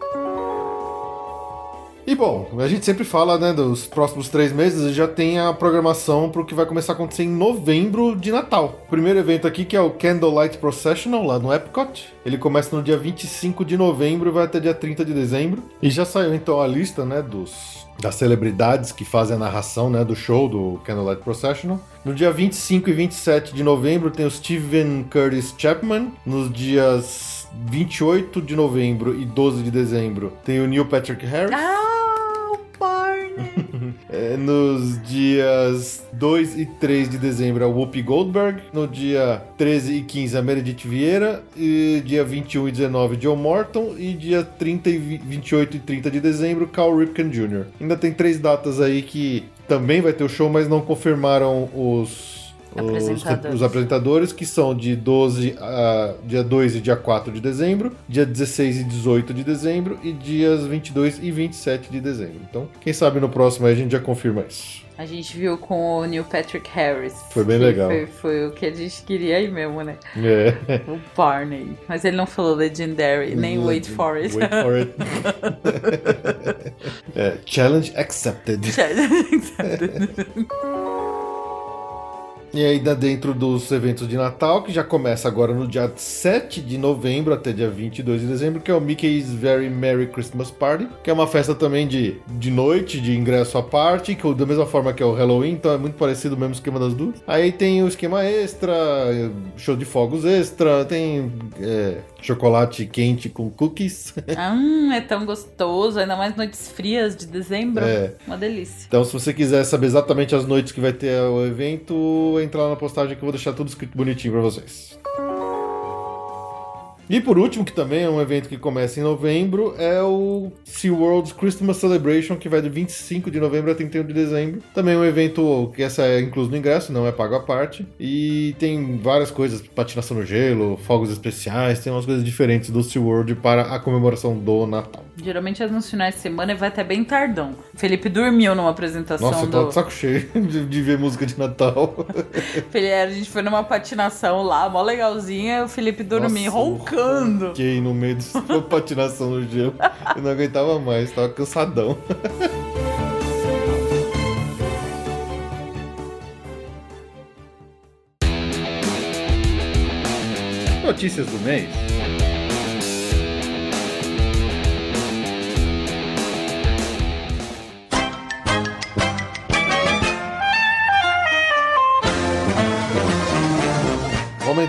E bom, a gente sempre fala, né, dos próximos três meses e já tem a programação para o que vai começar a acontecer em novembro de Natal. O primeiro evento aqui que é o Candlelight Processional lá no Epcot. Ele começa no dia 25 de novembro e vai até dia 30 de dezembro. E já saiu então a lista, né, dos das celebridades que fazem a narração né, do show do Candlelight Processional. No dia 25 e 27 de novembro tem o Steven Curtis Chapman. Nos dias 28 de novembro e 12 de dezembro tem o Neil Patrick Harris. Ah, o Barney! [LAUGHS] É, nos dias 2 e 3 de dezembro é o Whoopi Goldberg. No dia 13 e 15 a Meredith Vieira. E dia 21 e 19 John Morton. E dia 30 e 28 e 30 de dezembro Cal Ripken Jr. Ainda tem três datas aí que também vai ter o show, mas não confirmaram os, Apresentadores. os apresentadores, que são de 12 a dia 2 e dia 4 de dezembro, dia 16 e 18 de dezembro e dias 22 e 27 de dezembro. Então, quem sabe no próximo aí a gente já confirma isso. A gente viu com o Neil Patrick Harris. Foi bem legal. Foi, foi o que a gente queria aí mesmo, né? É. O Barney. Mas ele não falou Legendary, nem Wait for It. Wait for it. [LAUGHS] É, challenge accepted. [LAUGHS] E ainda dentro dos eventos de Natal, que já começa agora no dia 7 de novembro até dia 22 de dezembro, que é o Mickey's Very Merry Christmas Party, que é uma festa também de, de noite, de ingresso à parte, que da mesma forma que é o Halloween, então é muito parecido o mesmo esquema das duas. Aí tem o esquema extra, show de fogos extra, tem é, chocolate quente com cookies. [LAUGHS] hum, é tão gostoso, ainda mais noites frias de dezembro. É. Uma delícia. Então, se você quiser saber exatamente as noites que vai ter o evento, entra lá na postagem que eu vou deixar tudo escrito bonitinho pra vocês. E por último, que também é um evento que começa em novembro, é o SeaWorld's Christmas Celebration, que vai de 25 de novembro a 31 de dezembro. Também é um evento que essa é incluso no ingresso, não é pago à parte. E tem várias coisas, patinação no gelo, fogos especiais, tem umas coisas diferentes do SeaWorld para a comemoração do Natal. Geralmente é nos finais de semana e vai até bem tardão. Felipe dormiu numa apresentação Nossa, eu do. tava de saco cheio [LAUGHS] de, de ver música de Natal. [LAUGHS] A gente foi numa patinação lá, mó legalzinha, o Felipe dormiu, Nossa, eu roncando. Fiquei no meio da patinação no gelo. Eu não aguentava mais, tava cansadão. Notícias do mês.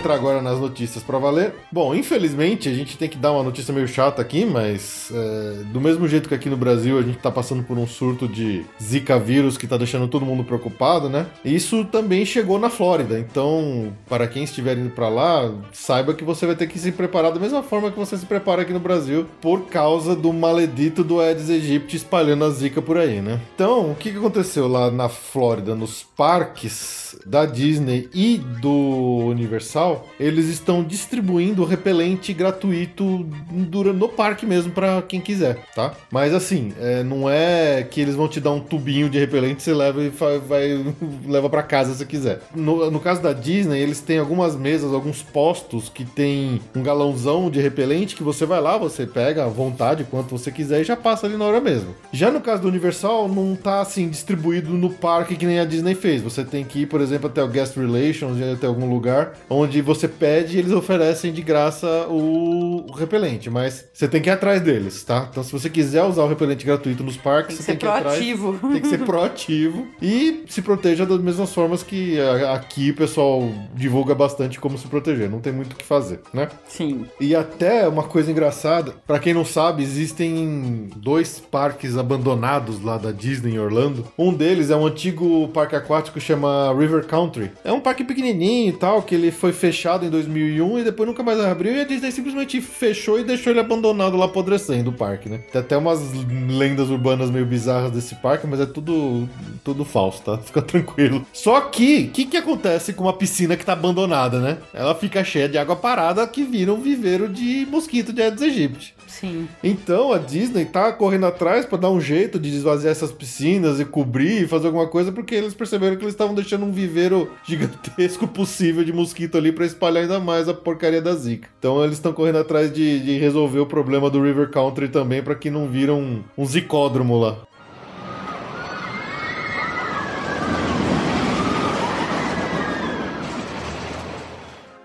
Entrar agora nas notícias pra valer. Bom, infelizmente a gente tem que dar uma notícia meio chata aqui, mas é, do mesmo jeito que aqui no Brasil a gente tá passando por um surto de Zika vírus que tá deixando todo mundo preocupado, né? Isso também chegou na Flórida. Então, para quem estiver indo pra lá, saiba que você vai ter que se preparar da mesma forma que você se prepara aqui no Brasil, por causa do maledito do Aedes aegypti espalhando a Zika por aí, né? Então, o que aconteceu lá na Flórida, nos parques da Disney e do Universal, eles estão distribuindo repelente gratuito no parque mesmo para quem quiser, tá? Mas assim, é, não é que eles vão te dar um tubinho de repelente você leva e fa- vai [LAUGHS] leva para casa se quiser. No, no caso da Disney, eles têm algumas mesas, alguns postos que tem um galãozão de repelente que você vai lá, você pega à vontade quanto você quiser e já passa ali na hora mesmo. Já no caso do Universal, não tá assim distribuído no parque que nem a Disney fez. Você tem que ir, por exemplo, até o Guest Relations, até algum lugar onde você pede e eles oferecem de graça o, o repelente, mas você tem que ir atrás deles, tá? Então, se você quiser usar o repelente gratuito nos parques, Tem que você ser tem que ir atrás. proativo. Tem que ser [LAUGHS] proativo e se proteja das mesmas formas que aqui o pessoal divulga bastante como se proteger. Não tem muito o que fazer, né? Sim. E até uma coisa engraçada, pra quem não sabe, existem dois parques abandonados lá da Disney em Orlando. Um deles é um antigo parque aquático que chama River Country. É um parque pequenininho e tal, que ele foi fechado em 2001 e depois nunca mais abriu e a Disney simplesmente fechou e deixou ele abandonado lá apodrecendo o parque, né? Tem até umas lendas urbanas meio bizarras desse parque, mas é tudo tudo falso, tá? [LAUGHS] Fica tranquilo. Só que, o que que acontece com uma piscina que tá abandonada, né? Ela fica cheia de água parada que vira um viveiro de mosquito de Aedes aegypti. Sim. Então a Disney tá correndo atrás pra dar um jeito de esvaziar essas piscinas e cobrir e fazer alguma coisa, porque eles perceberam que eles estavam deixando um viveiro [LAUGHS] gigantesco possível de mosquito ali pra espalhar ainda mais a porcaria da Zika. Então eles estão correndo atrás de, de resolver o problema do River Country também pra que não vira um, um zicódromo lá.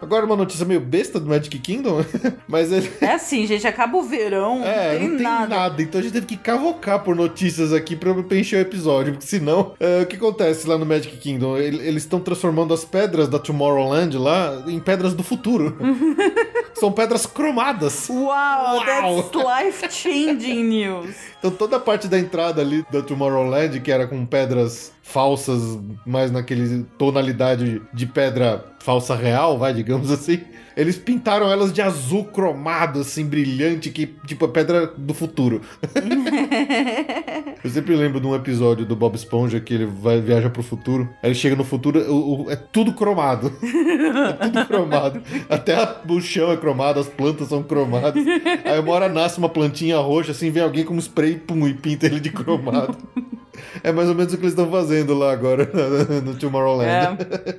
Agora uma notícia meio besta do Magic Kingdom, [LAUGHS] mas ele... É assim, gente, acaba o verão, É, não tem, não tem nada. nada. Então a gente teve que cavocar por notícias aqui pra preencher o episódio. Porque senão, é, o que acontece lá no Magic Kingdom? Ele- Eles estão transformando as pedras da Tomorrowland lá em pedras do futuro. [LAUGHS] São pedras cromadas. Uau, Uau. that's life-changing news. Então toda a parte da entrada ali da Tomorrowland, que era com pedras falsas, mais naquele tonalidade de pedra falsa real, vai, digamos assim. Eles pintaram elas de azul cromado, assim, brilhante, que tipo a pedra do futuro. [LAUGHS] Eu sempre lembro de um episódio do Bob Esponja que ele vai, viaja pro futuro. Aí ele chega no futuro, o- o- é tudo cromado. [LAUGHS] é tudo cromado. Até a- o chão é cromado, as plantas são cromadas. Aí uma hora nasce uma plantinha roxa, assim, vem alguém com um spray pum, e pinta ele de cromado. É mais ou menos o que eles estão fazendo lá agora [LAUGHS] no Tomorrowland. É.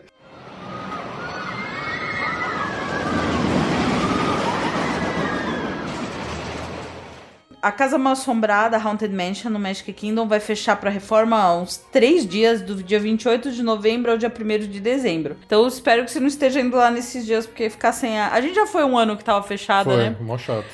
A Casa Mal Assombrada, Haunted Mansion, no Magic Kingdom, vai fechar para reforma uns três dias, do dia 28 de novembro ao dia 1 de dezembro. Então eu espero que você não esteja indo lá nesses dias, porque ficar sem a. A gente já foi um ano que tava fechada, Foi, né? mó chato.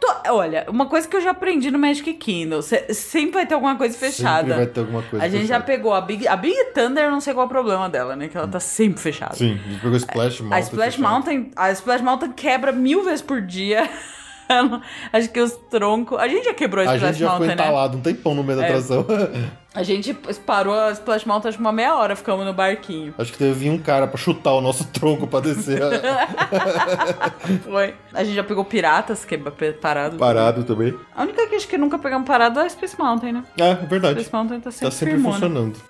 Tô- Olha, uma coisa que eu já aprendi no Magic Kingdom: sempre vai ter alguma coisa fechada. Sempre vai ter alguma coisa A gente já fechada. pegou a Big, a Big Thunder, não sei qual é o problema dela, né? Que ela tá sempre fechada. Sim, a gente pegou Splash Mountain. A Splash. Mountain, a Splash Mountain quebra mil vezes por dia. [LAUGHS] Acho que os troncos. A gente já quebrou a A Splash gente já ficou Mountain, né? entalado um tempão no meio da É. atração. [LAUGHS] A gente parou a Splash Mountain acho que uma meia hora, ficamos no barquinho. Acho que teve um cara pra chutar o nosso tronco pra descer [LAUGHS] Foi. A gente já pegou piratas, que é parado. parado também. A única que acho que nunca pegamos parado é a Space Mountain, né? É, verdade. Space Mountain tá sempre, Tá sempre firmona. funcionando.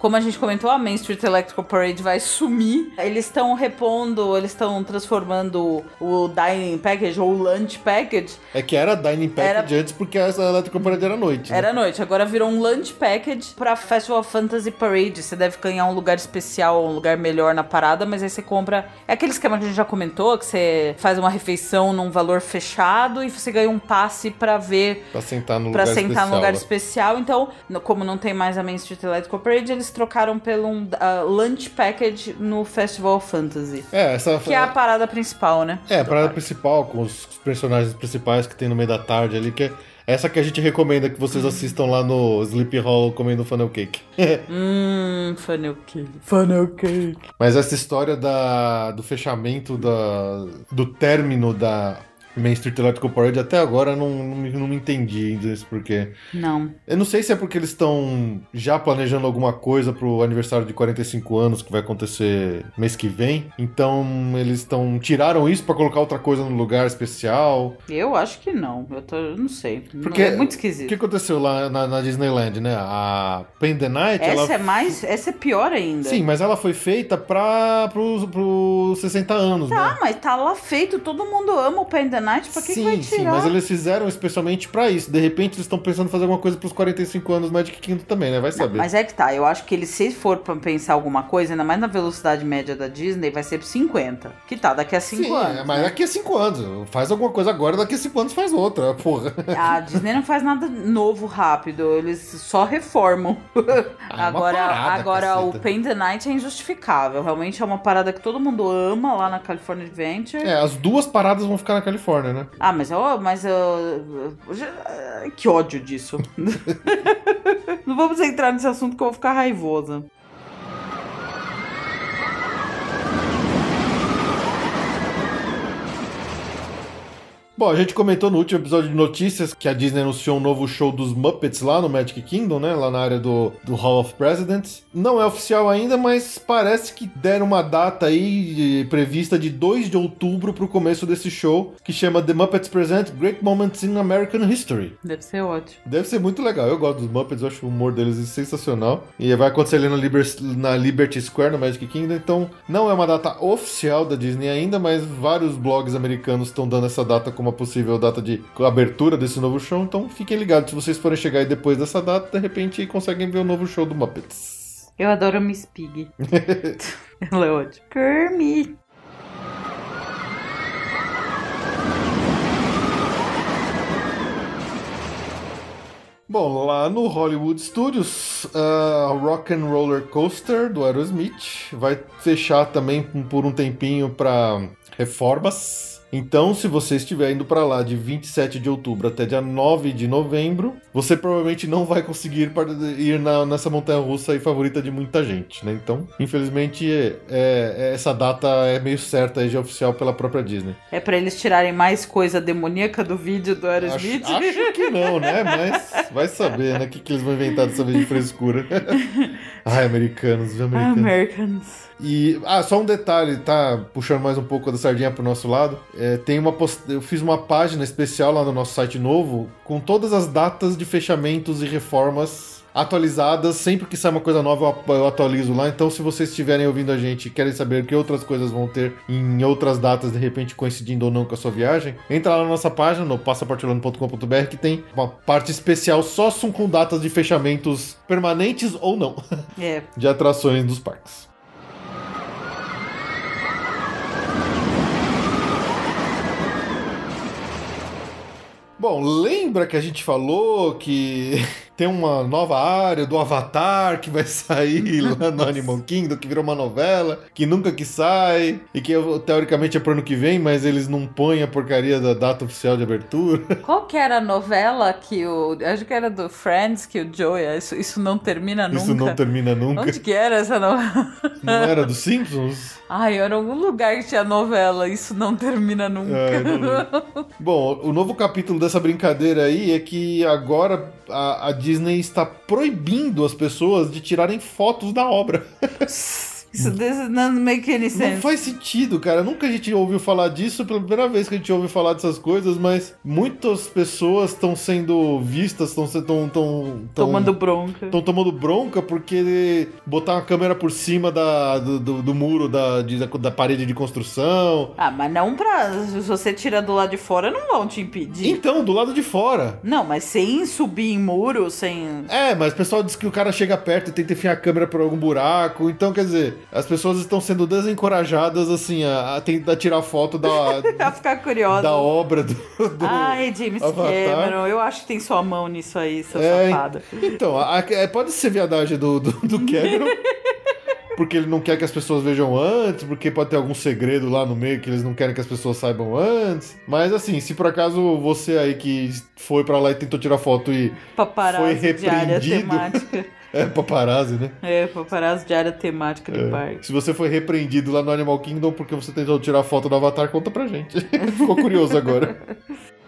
Como a gente comentou, a Main Street Electrical Parade vai sumir. Eles estão repondo, eles estão transformando o Dining Package ou o Lunch Package. É que era Dining Package antes porque essa Electrical Parade era noite. né? Era noite, agora virou um Lunch Package pra Festival Fantasy Parade. Você deve ganhar um lugar especial, um lugar melhor na parada, mas aí você compra. É aquele esquema que a gente já comentou, que você faz uma refeição num valor fechado e você ganha um passe pra ver Pra sentar no Pra lugar sentar especial. num lugar né? especial. Então, como não tem mais a Main Street Electrical Parade, eles trocaram pelo um ah, lunch package no Festival Fantasy. É, essa Que é a parada principal, né? É, a parada parque. principal, com os personagens principais que tem no meio da tarde ali, que é essa que a gente recomenda que vocês assistam lá no Sleepy Hollow comendo funnel cake. [LAUGHS] Hum, funnel cake. Funnel cake. Mas essa história da, do fechamento, da, do término da Main Street Electrical Parade, até agora eu não, não, me, não me entendi ainda isso porque... Não. Eu não sei se é porque eles estão já planejando alguma coisa pro aniversário de 45 anos que vai acontecer mês que vem. Então eles estão tiraram isso pra colocar outra coisa no lugar especial. Eu acho que não. Eu, tô, eu não sei. Não- Porque- é muito O esquisito. que aconteceu lá na, na Disneyland, né? A Pain the Night, Essa ela... é mais. Essa é pior ainda. Sim, mas ela foi feita pra, pros, pros 60 anos, né? Ah, mas tá lá feito. Todo mundo ama o Pain the Night. Pra que, que sim, vai sim, tirar? mas eles fizeram especialmente pra isso. De repente eles estão pensando em fazer alguma coisa pros 45 anos do Magic Kingdom também, né? Vai Não, saber. mas é que tá, eu acho que ele, se for pra pensar alguma coisa, ainda mais na velocidade média da Disney, vai ser por 50. Que tá, daqui a 5 Sim, anos. é, mas né? daqui a 5 anos. Faz alguma coisa agora, daqui a 5 anos faz outra, [LAUGHS] porra. A Disney não faz nada novo rápido, eles só reformam. Ah, é agora parada, agora o. Paint the Night é injustificável. Realmente é uma parada que todo mundo ama lá na California Adventure. É, as duas paradas vão ficar na Califórnia, né? Ah, mas eu, mas eu, que ódio disso. [LAUGHS] não vamos entrar nesse assunto que eu vou ficar raivosa. Bom, a gente comentou no último episódio de notícias que a Disney anunciou um novo show dos Muppets lá no Magic Kingdom, né? Lá na área do, do Hall of Presidents. Não é oficial ainda, mas parece que deram uma data aí eh, prevista de 2 de outubro pro começo desse show, que chama The Muppets Present Great Moments in American History. Deve ser ótimo. Deve ser muito legal. Eu gosto dos Muppets, eu acho o humor deles sensacional. E vai acontecer ali na, Liber- na Liberty Square, no Magic Kingdom. Então, não é uma data oficial da Disney ainda, mas vários blogs americanos estão dando essa data como uma possível data de abertura desse novo show. Então, fiquem ligados. Se vocês forem chegar aí depois dessa data, de repente conseguem ver o novo show do Muppets. Eu adoro Miss Pig. [LAUGHS] Ela é ótima. Kermit. Bom, lá no Hollywood Studios, a Rock and Roller Coaster do Aerosmith vai fechar também por um tempinho para reformas. Então, se você estiver indo para lá de 27 de outubro até dia 9 de novembro, você provavelmente não vai conseguir ir na, nessa montanha russa aí favorita de muita gente, né? Então, infelizmente, é, é, essa data é meio certa já oficial pela própria Disney. É para eles tirarem mais coisa demoníaca do vídeo do Aerosmith? Acho, acho que não, né? Mas vai saber, né? O que, que eles vão inventar dessa vez de frescura. [LAUGHS] Ai, americanos, viu, americanos? Americans. E, ah, só um detalhe, tá? Puxando mais um pouco da sardinha pro nosso lado. É, tem uma post... Eu fiz uma página especial lá no nosso site novo com todas as datas de fechamentos e reformas atualizadas. Sempre que sai uma coisa nova, eu atualizo lá. Então, se vocês estiverem ouvindo a gente e querem saber que outras coisas vão ter em outras datas, de repente coincidindo ou não com a sua viagem, entra lá na nossa página, no passaportelano.com.br, que tem uma parte especial só com datas de fechamentos permanentes ou não. É. [LAUGHS] De atrações dos parques. Bom, lembra que a gente falou que [LAUGHS] tem uma nova área do Avatar que vai [LAUGHS] sair lá no Animal Kingdom, que virou uma novela, que nunca que sai, e que teoricamente é pro ano que vem, mas eles não põem a porcaria da data oficial de abertura. [LAUGHS] Qual que era a novela que o. Acho que era do Friends, que o Joey. Isso, isso não termina nunca. Isso não termina nunca. Onde que era essa novela? Não era dos Simpsons? Ai, era algum lugar que tinha novela. Isso não termina nunca. É, [LAUGHS] Bom, o novo capítulo dessa brincadeira aí é que agora a, a Disney está proibindo as pessoas de tirarem fotos da obra. [LAUGHS] Isso doesn't make any sense. Não faz sentido, cara. Nunca a gente ouviu falar disso, pela primeira vez que a gente ouve falar dessas coisas, mas muitas pessoas estão sendo vistas, estão tão, tão, tomando bronca. Estão tomando bronca porque botar uma câmera por cima da, do, do, do muro da, de, da parede de construção. Ah, mas não pra. Se você tira do lado de fora, não vão te impedir. Então, do lado de fora. Não, mas sem subir em muro, sem. É, mas o pessoal diz que o cara chega perto e tenta enfiar a câmera por algum buraco. Então, quer dizer, as pessoas estão sendo desencorajadas, assim, a, a tentar tirar foto da. [LAUGHS] a ficar curiosa. Da obra do. do Ai, James Avatar. Cameron, eu acho que tem sua mão nisso aí, seu é, safado. Então, a, a, é, pode ser viadagem do, do, do Cameron. [LAUGHS] porque ele não quer que as pessoas vejam antes, porque pode ter algum segredo lá no meio que eles não querem que as pessoas saibam antes. Mas assim, se por acaso você aí que foi para lá e tentou tirar foto e foi repreendido. [LAUGHS] É, paparazzi, né? É, paparazzi de área temática do é. parque. Se você foi repreendido lá no Animal Kingdom porque você tentou tirar foto do Avatar, conta pra gente. [LAUGHS] Ficou curioso agora. [LAUGHS]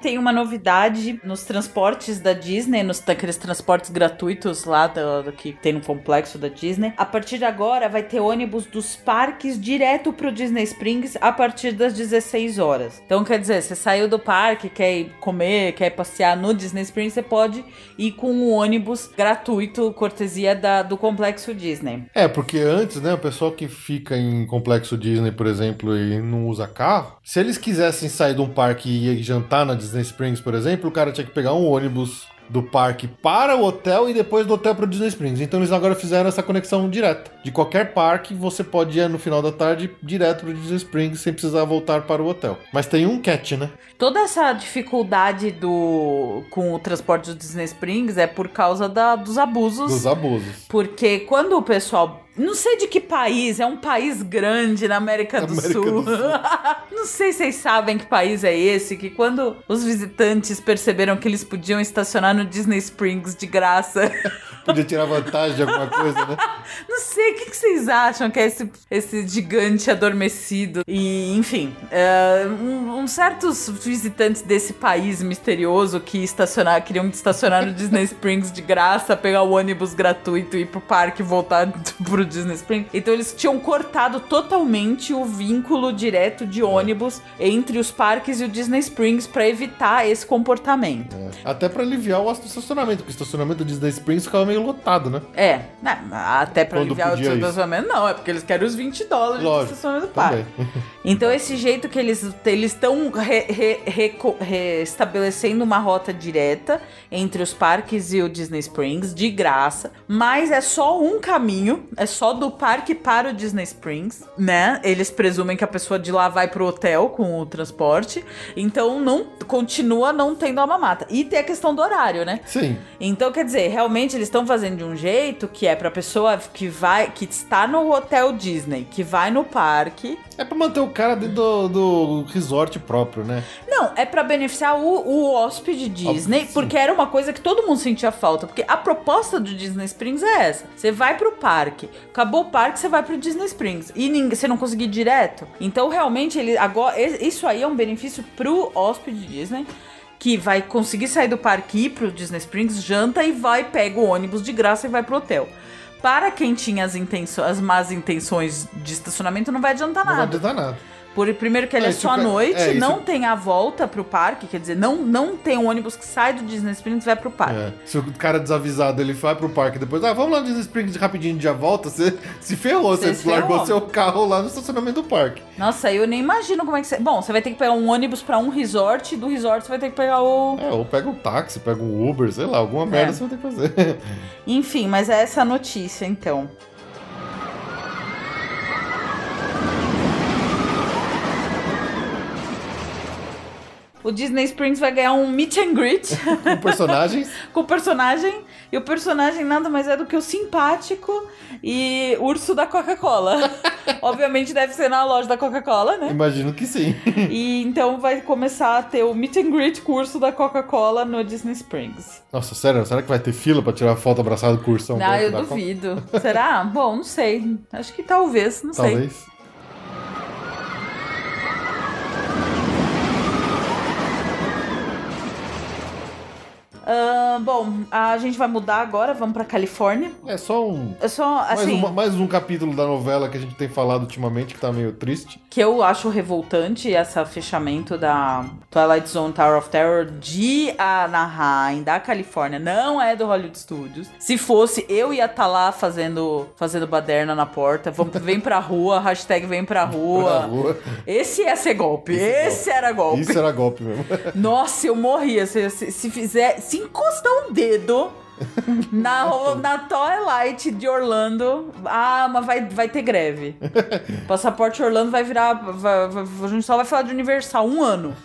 Tem uma novidade nos transportes da Disney, nos aqueles transportes gratuitos lá do, do, que tem no complexo da Disney. A partir de agora vai ter ônibus dos parques direto pro Disney Springs a partir das 16 horas. Então quer dizer, você saiu do parque, quer ir comer, quer ir passear no Disney Springs, você pode ir com um ônibus gratuito, cortesia da, do complexo Disney. É, porque antes, né, o pessoal que fica em complexo Disney, por exemplo, e não usa carro, se eles quisessem sair de um parque e jantar na Disney Disney Springs, por exemplo, o cara tinha que pegar um ônibus do parque para o hotel e depois do hotel para o Disney Springs. Então eles agora fizeram essa conexão direta. De qualquer parque, você pode ir no final da tarde direto para o Disney Springs sem precisar voltar para o hotel. Mas tem um catch, né? Toda essa dificuldade do com o transporte do Disney Springs é por causa da, dos abusos. Dos abusos. Porque quando o pessoal não sei de que país, é um país grande na América, do, América Sul. do Sul. [LAUGHS] não sei se vocês sabem que país é esse, que quando os visitantes perceberam que eles podiam estacionar no Disney Springs de graça. [LAUGHS] Podia tirar vantagem de alguma coisa, né? [LAUGHS] Não sei, o que, vocês acham que é esse, esse gigante adormecido? E, enfim, uh, um, um certos visitantes desse país misterioso que estacionar, queriam estacionar no Disney Springs de graça, pegar o ônibus gratuito, ir pro parque e voltar [LAUGHS] pro Disney Springs. Então eles tinham cortado totalmente o vínculo direto de ônibus entre os parques e o Disney Springs para evitar esse comportamento. É. Até para aliviar o estacionamento, porque o estacionamento do Disney Springs ficava meio lotado, né? É, né, até pra Quando aliviar o estacionamento, não, é porque eles querem os 20 dólares Lógico, de estacionamento do parque. Também. Então, esse jeito que eles eles estão re- re- reco- restabelecendo uma rota direta entre os parques e o Disney Springs, de graça, mas é só um caminho, é só do parque para o Disney Springs, né? Eles presumem que a pessoa de lá vai pro hotel com o transporte, então não continua não tendo a mamata. E tem a questão do horário, né? Sim. Então, quer dizer, realmente eles estão fazendo de um jeito que é pra pessoa que vai, que está no hotel Disney, que vai no parque. É pra manter o cara dentro do, do resort próprio, né? Não, é pra beneficiar o, o hóspede Disney, sim. porque era uma coisa que todo mundo sentia falta. Porque a proposta do Disney Springs é essa: você vai pro parque, acabou o parque, você vai pro Disney Springs. E ninguém, você não conseguir ir direto. Então, realmente, ele agora. Isso aí é um benefício pro hóspede Disney. Que vai conseguir sair do parque e ir pro Disney Springs, janta e vai, pega o ônibus de graça e vai pro hotel. Para quem tinha as, intenções, as más intenções de estacionamento, não vai adiantar Não vai nada. adiantar nada. Por, primeiro que ele É, é, só à ca- noite, é, isso- não tem a volta pro parque, quer dizer, não, não tem um ônibus que sai do Disney Springs e vai pro parque. É. Se o cara desavisado ele vai pro parque depois, ah, vamos lá no Disney Springs rapidinho já volta, você [LAUGHS] se ferrou, Você se ferrou. largou seu carro lá no estacionamento do parque. Nossa, eu nem imagino como é que você. Bom, você vai ter que pegar um ônibus pra um resort, e do resort você vai ter que pegar o. É, ou pega um táxi, pega um Uber, sei lá, alguma merda você vai ter que fazer. [LAUGHS] Enfim, mas é essa notícia então. O Disney Springs vai ganhar um meet and greet [LAUGHS] Com personagens. [LAUGHS] com personagem. E o personagem nada mais é do que o simpático e urso da Coca-Cola. [LAUGHS] Obviamente deve ser na loja da Coca-Cola, né? Imagino que sim. E então vai começar a ter o meet and greet com o urso da Coca-Cola no Disney Springs. Nossa, sério, será que vai ter fila pra tirar foto abraçado com o ursão? ah, perto eu duvido. Será? Bom, não sei. Acho que talvez, não sei. Talvez. Ah, bom, a gente vai mudar agora, vamos pra Califórnia. É só um. Eu só, mais, assim, uma- mais um capítulo da novela que a gente tem falado ultimamente que tá meio triste. que eu acho revoltante esse fechamento da Twilight Zone Tower of Terror de Anaheim, da Califórnia, não é do Hollywood Studios. Se fosse, eu ia estar lá fazendo, fazendo baderna na porta. Vamos, vem pra rua, hashtag vem pra rua. Pra rua. Esse ia ser golpe. Esse é Esse era golpe. Isso era golpe mesmo. Nossa, eu morria. Se, se, se fizer. Se encostar um dedo [LAUGHS] na, na Twilight de Orlando, ah, mas vai, vai ter greve. [LAUGHS] Passaporte Orlando vai virar. vai- vai- a gente só vai falar de Universal um ano. [LAUGHS]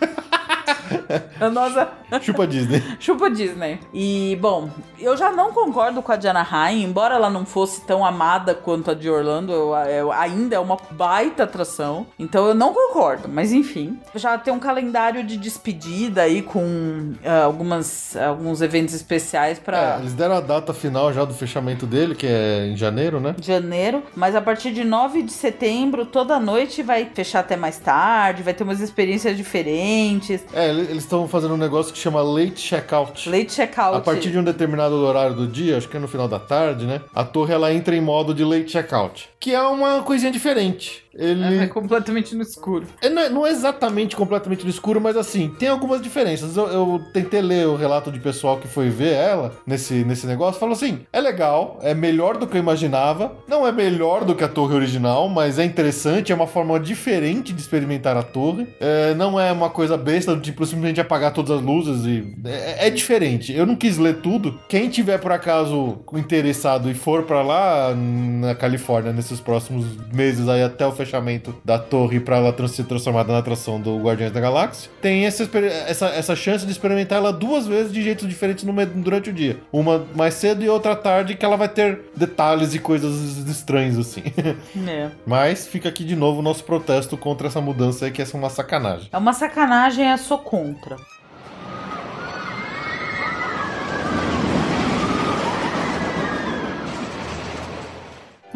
[LAUGHS] A nossa. [LAUGHS] Chupa Disney. [LAUGHS] Chupa Disney. E, bom, eu já não concordo com a de Anaheim, embora ela não fosse tão amada quanto a de Orlando, eu, eu- ainda é uma baita atração. Então eu não concordo, mas enfim. Já tem um calendário de despedida aí com ah, algumas, alguns eventos especiais É, pra eles deram a data final já do fechamento dele, que é em janeiro, né? janeiro, mas a partir de 9 de setembro, toda noite vai fechar até mais tarde, vai ter umas experiências diferentes. É, eles estão fazendo um negócio que chama late checkout. Late checkout. A partir de um determinado horário do dia, acho que é no final da tarde, né? A torre ela entra em modo de late checkout, que é uma coisinha diferente. Ele É completamente no escuro. É, não, é, não é exatamente completamente no escuro, mas assim, tem algumas diferenças. Eu, eu tentei ler o relato de pessoal que foi ver ela nesse, nesse negócio. Falou assim: é legal, é melhor do que eu imaginava. Não é melhor do que a torre original, mas é interessante, é uma forma diferente de experimentar a torre. É, não é uma coisa besta, do tipo simplesmente apagar todas as luzes e. É, é diferente. Eu não quis ler tudo. Quem tiver por acaso interessado e for pra lá na Califórnia nesses próximos meses aí até o fechamento da torre pra ela ser transformada na atração do Guardiões da Galáxia, tem essa, essa, essa chance de experimentar ela duas vezes de jeitos diferentes no durante o dia. Uma mais cedo e outra tarde, que ela vai ter detalhes e coisas estranhas assim. [LAUGHS] É. Mas fica aqui de novo o nosso protesto contra essa mudança aí, que essa é uma sacanagem. É uma sacanagem, eu sou contra.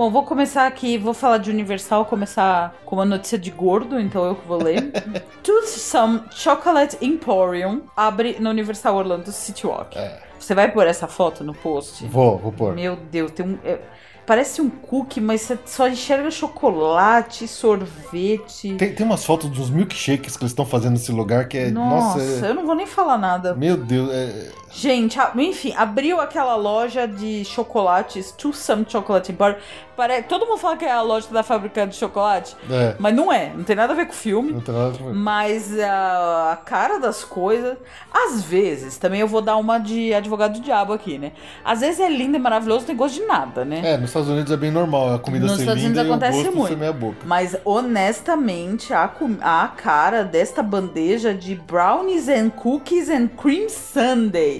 Bom, vou começar aqui, vou falar de Universal, começar com uma notícia de gordo, então eu que vou ler. [LAUGHS] Toothsome Chocolate Emporium abre no Universal Orlando City Walk. É. Você vai pôr essa foto no post? Vou, vou pôr. Meu Deus, tem um. é- parece um cookie, mas você só enxerga chocolate, sorvete. Tem, tem umas fotos dos milkshakes que eles estão fazendo nesse lugar que é. Nossa, Nossa, é- eu não vou nem falar nada. meu Deus. É, Gente, enfim, abriu aquela loja de chocolates, To Some Chocolate Bar. Pare... Todo mundo fala que é a loja da fábrica de chocolate, é, mas não é. Não tem nada a ver com o filme. não tem nada a ver. Mas a, a cara das coisas. Às vezes, também eu vou dar uma de advogado do diabo aqui, né? Às vezes é lindo e maravilhoso, não tem gosto de nada, né? É, nos Estados Unidos é bem normal a comida Nos ser Estados linda Unidos e o acontece gosto muito. meia boca. Mas honestamente, a, a cara desta bandeja de brownies and cookies and cream sundae.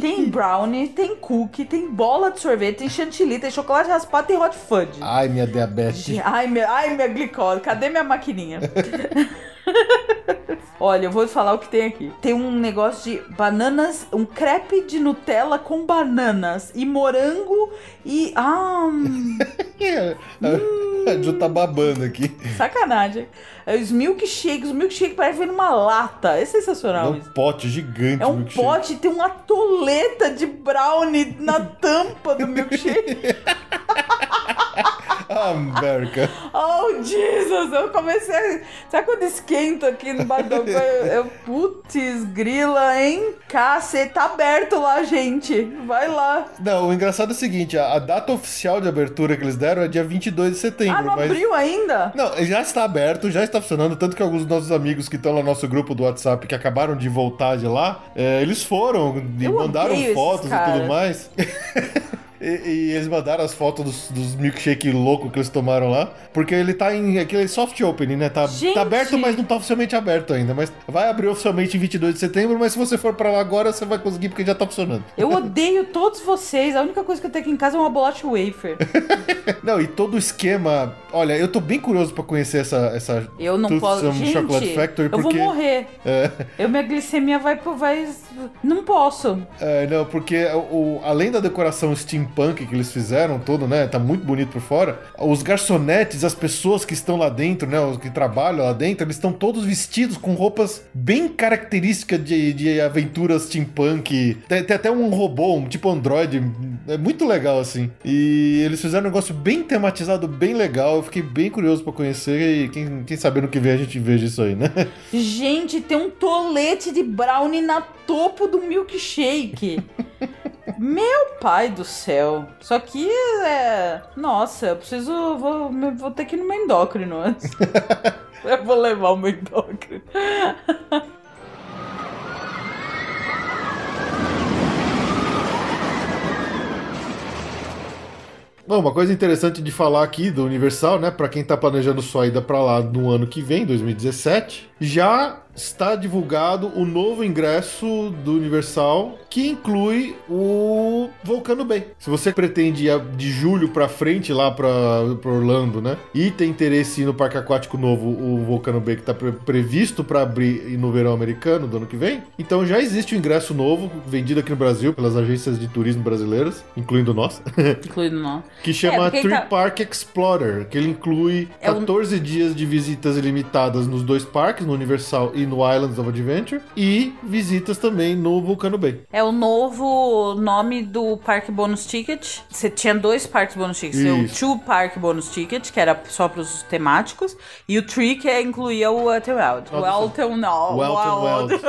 Tem brownie, tem cookie, tem bola de sorvete, tem chantilly, tem chocolate raspado, tem hot fudge. Ai, minha diabetes. Ai, minha, ai, minha glicose, cadê minha maquininha? [LAUGHS] Olha, eu vou falar o que tem aqui. Tem um negócio de bananas, um crepe de Nutella com bananas e morango e. Ah, hum, [LAUGHS] A Ju tá babando aqui. sacanagem. É, Os milkshakes, os milkshakes parecem vir numa lata. É É sensacional um isso. pote gigante. É um milkshake. pote, tem uma toleta de brownie na tampa do milkshake. [LAUGHS] América. Oh, Jesus! Eu comecei. Sabe quando esquento aqui no bar do [LAUGHS] eu, eu Putz, grila, hein? Cacete, tá aberto lá, gente. Vai lá. Não, o engraçado é o seguinte: a, a data oficial de abertura que eles deram é dia 22 de setembro. Ah, não mas... abriu ainda? Não, já está aberto, já está funcionando. Tanto que alguns dos nossos amigos que estão no nosso grupo do WhatsApp, que acabaram de voltar de lá, é, eles foram e Eu mandaram fotos e tudo mais. [LAUGHS] E, e eles mandaram as fotos dos, dos milkshake louco que eles tomaram lá. Porque ele tá em aquele soft opening, né? Tá, tá aberto, mas não tá oficialmente aberto ainda. Mas vai abrir oficialmente em 22 de setembro. Mas se você for pra lá agora, você vai conseguir porque já tá funcionando. Eu odeio todos vocês. A única coisa que eu tenho aqui em casa é uma bolacha wafer. [LAUGHS] Não, e todo o esquema. Olha, eu tô bem curioso pra conhecer essa. essa Eu não posso. Gente, Chocolate Factory, eu vou porque- morrer. é, Eu, minha glicemia vai. Vai... Não posso. É, não, porque o, além da decoração steampunk que eles fizeram, todo, né? Tá muito bonito por fora. Os garçonetes, as pessoas que estão lá dentro, né? Os que trabalham lá dentro, eles estão todos vestidos com roupas bem características de, de aventuras steampunk. Tem, tem até um robô, um tipo Android. É muito legal, assim. E eles fizeram um negócio bem tematizado, bem legal. Eu fiquei bem curioso pra conhecer. E quem, quem sabe no que vem a gente veja isso aí, né? [LAUGHS] Gente, tem um tolete de brownie na topo do milkshake. Meu pai do céu. Isso aqui é. Nossa, eu preciso. Vou, vou ter que ir no meu endócrino antes. [LAUGHS] eu vou levar o meu endócrino. Bom, uma coisa interessante de falar aqui do Universal, né? Pra quem tá planejando sua ida pra lá no ano que vem, 2017, já está divulgado o novo ingresso do Universal que inclui o Volcano Bay. Se você pretende ir de julho pra frente lá pra, pra Orlando, né? E tem interesse em ir no parque aquático novo, o Volcano Bay que tá pre- previsto pra abrir no verão americano do ano que vem, então já existe o ingresso novo vendido aqui no Brasil pelas agências de turismo brasileiras, incluindo nós. [LAUGHS] Incluindo não. Que chama porque Tree tá- Park Explorer, que ele inclui É um- 14 dias de visitas ilimitadas nos dois parques, no Universal e no Islands of Adventure, e visitas também no Vulcano Bay. É o novo nome do Parque Bonus Ticket. Você tinha dois parques Bonus Tickets. O. Two Park Bonus Ticket, que era só para os temáticos, e o Tree, que é- incluía o n Wild. Nossa. Wet n não, Wet n Wild.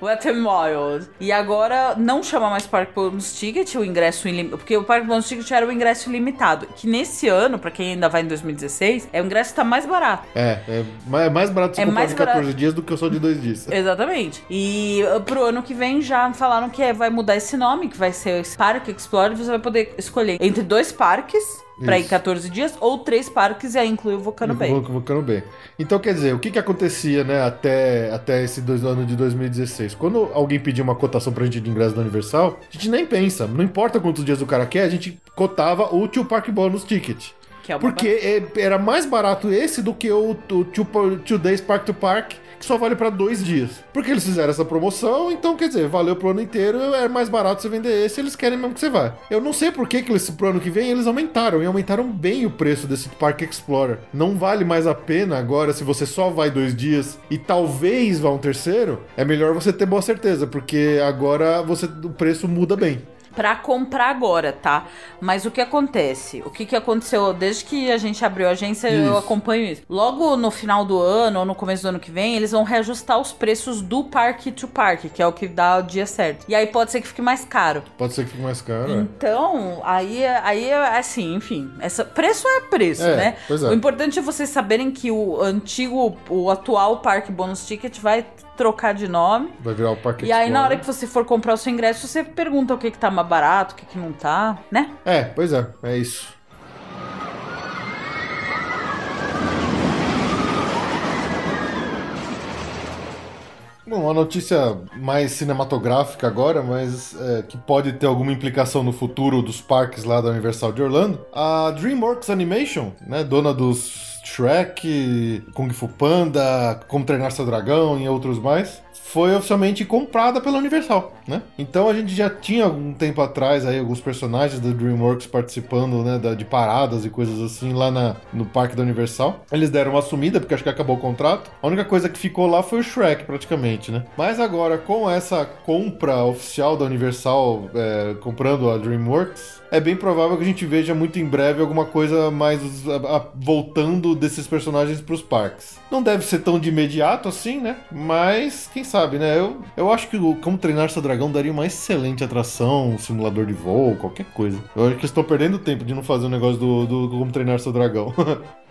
Wet n Wild. E agora não chama mais Parque Bonus Ticket o ingresso ilimitado, porque o Parque Bonus Ticket era o ingresso ilimitado, que nesse ano, para quem ainda vai em 2016, é o ingresso que tá mais barato. É, é é mais barato você É mais 14 barato. dias do que o só de dois dias. [LAUGHS] Exatamente. E uh, pro ano que vem já falaram que é- vai mudar esse nome, que vai ser esse Parque Explorer. Você vai poder escolher entre dois parques pra ir Isso. 14 dias ou três parques e aí inclui o Vulcano Bay. Vul- Vulcano Bay. Então, quer dizer, o que que acontecia, né, até, até esse dois, ano de 2016? Quando alguém pedia uma cotação pra gente de ingresso da Universal, a gente nem pensa. Não importa quantos dias o cara quer, a gente cotava o Two Park Bonus Ticket. É Porque é- era mais barato esse do que o, o two, two Days Park to Park, que só vale pra dois dias. Porque eles fizeram essa promoção, então quer dizer, valeu pro ano inteiro, é mais barato você vender esse, eles querem mesmo que você vá. Eu não sei por que, que eles, pro ano que vem eles aumentaram, e aumentaram bem o preço desse Park Explorer. Não vale mais a pena agora, se você só vai dois dias e talvez vá um terceiro, é melhor você ter boa certeza, porque agora você, o preço muda bem. Pra comprar agora, tá? Mas o que acontece? O que, que aconteceu desde que a gente abriu a agência, eu Isso. acompanho isso. Logo no final do ano ou no começo do ano que vem, eles vão reajustar os preços do parque to parque, que é o que dá o dia certo. E aí pode ser que fique mais caro. Pode ser que fique mais caro. é. Então, aí, aí é assim, enfim, essa, preço é preço, É, né? pois é. O importante é vocês saberem que o antigo, o atual parque bônus ticket vai trocar de nome. Vai virar o Parque E aí, na hora que você for comprar o seu ingresso, você pergunta o que, que tá mais barato, o que, que não tá, né? É, pois é, é isso. Bom, uma notícia mais cinematográfica agora, mas é, que pode ter alguma implicação no futuro dos parques lá da Universal de Orlando. A DreamWorks Animation, né, dona dos Shrek, Kung Fu Panda, Como Treinar Seu Dragão e outros mais, foi oficialmente comprada pela Universal, né? Então a gente já tinha algum tempo atrás aí alguns personagens da DreamWorks participando, né, de paradas e coisas assim lá na, no parque da Universal. Eles deram uma sumida porque acho que acabou o contrato. A única coisa que ficou lá foi o Shrek praticamente, né? Mas agora com essa compra oficial da Universal é, comprando a DreamWorks, é bem provável que a gente veja muito em breve alguma coisa mais a- a- voltando desses personagens para os parques. Não deve ser tão de imediato assim, né? Mas quem sabe, né? Eu, eu acho que o Como Treinar Seu Dragão daria uma excelente atração, um simulador de voo, qualquer coisa. Eu acho que estão perdendo tempo de não fazer o negócio do, do Como Treinar Seu Dragão. [LAUGHS]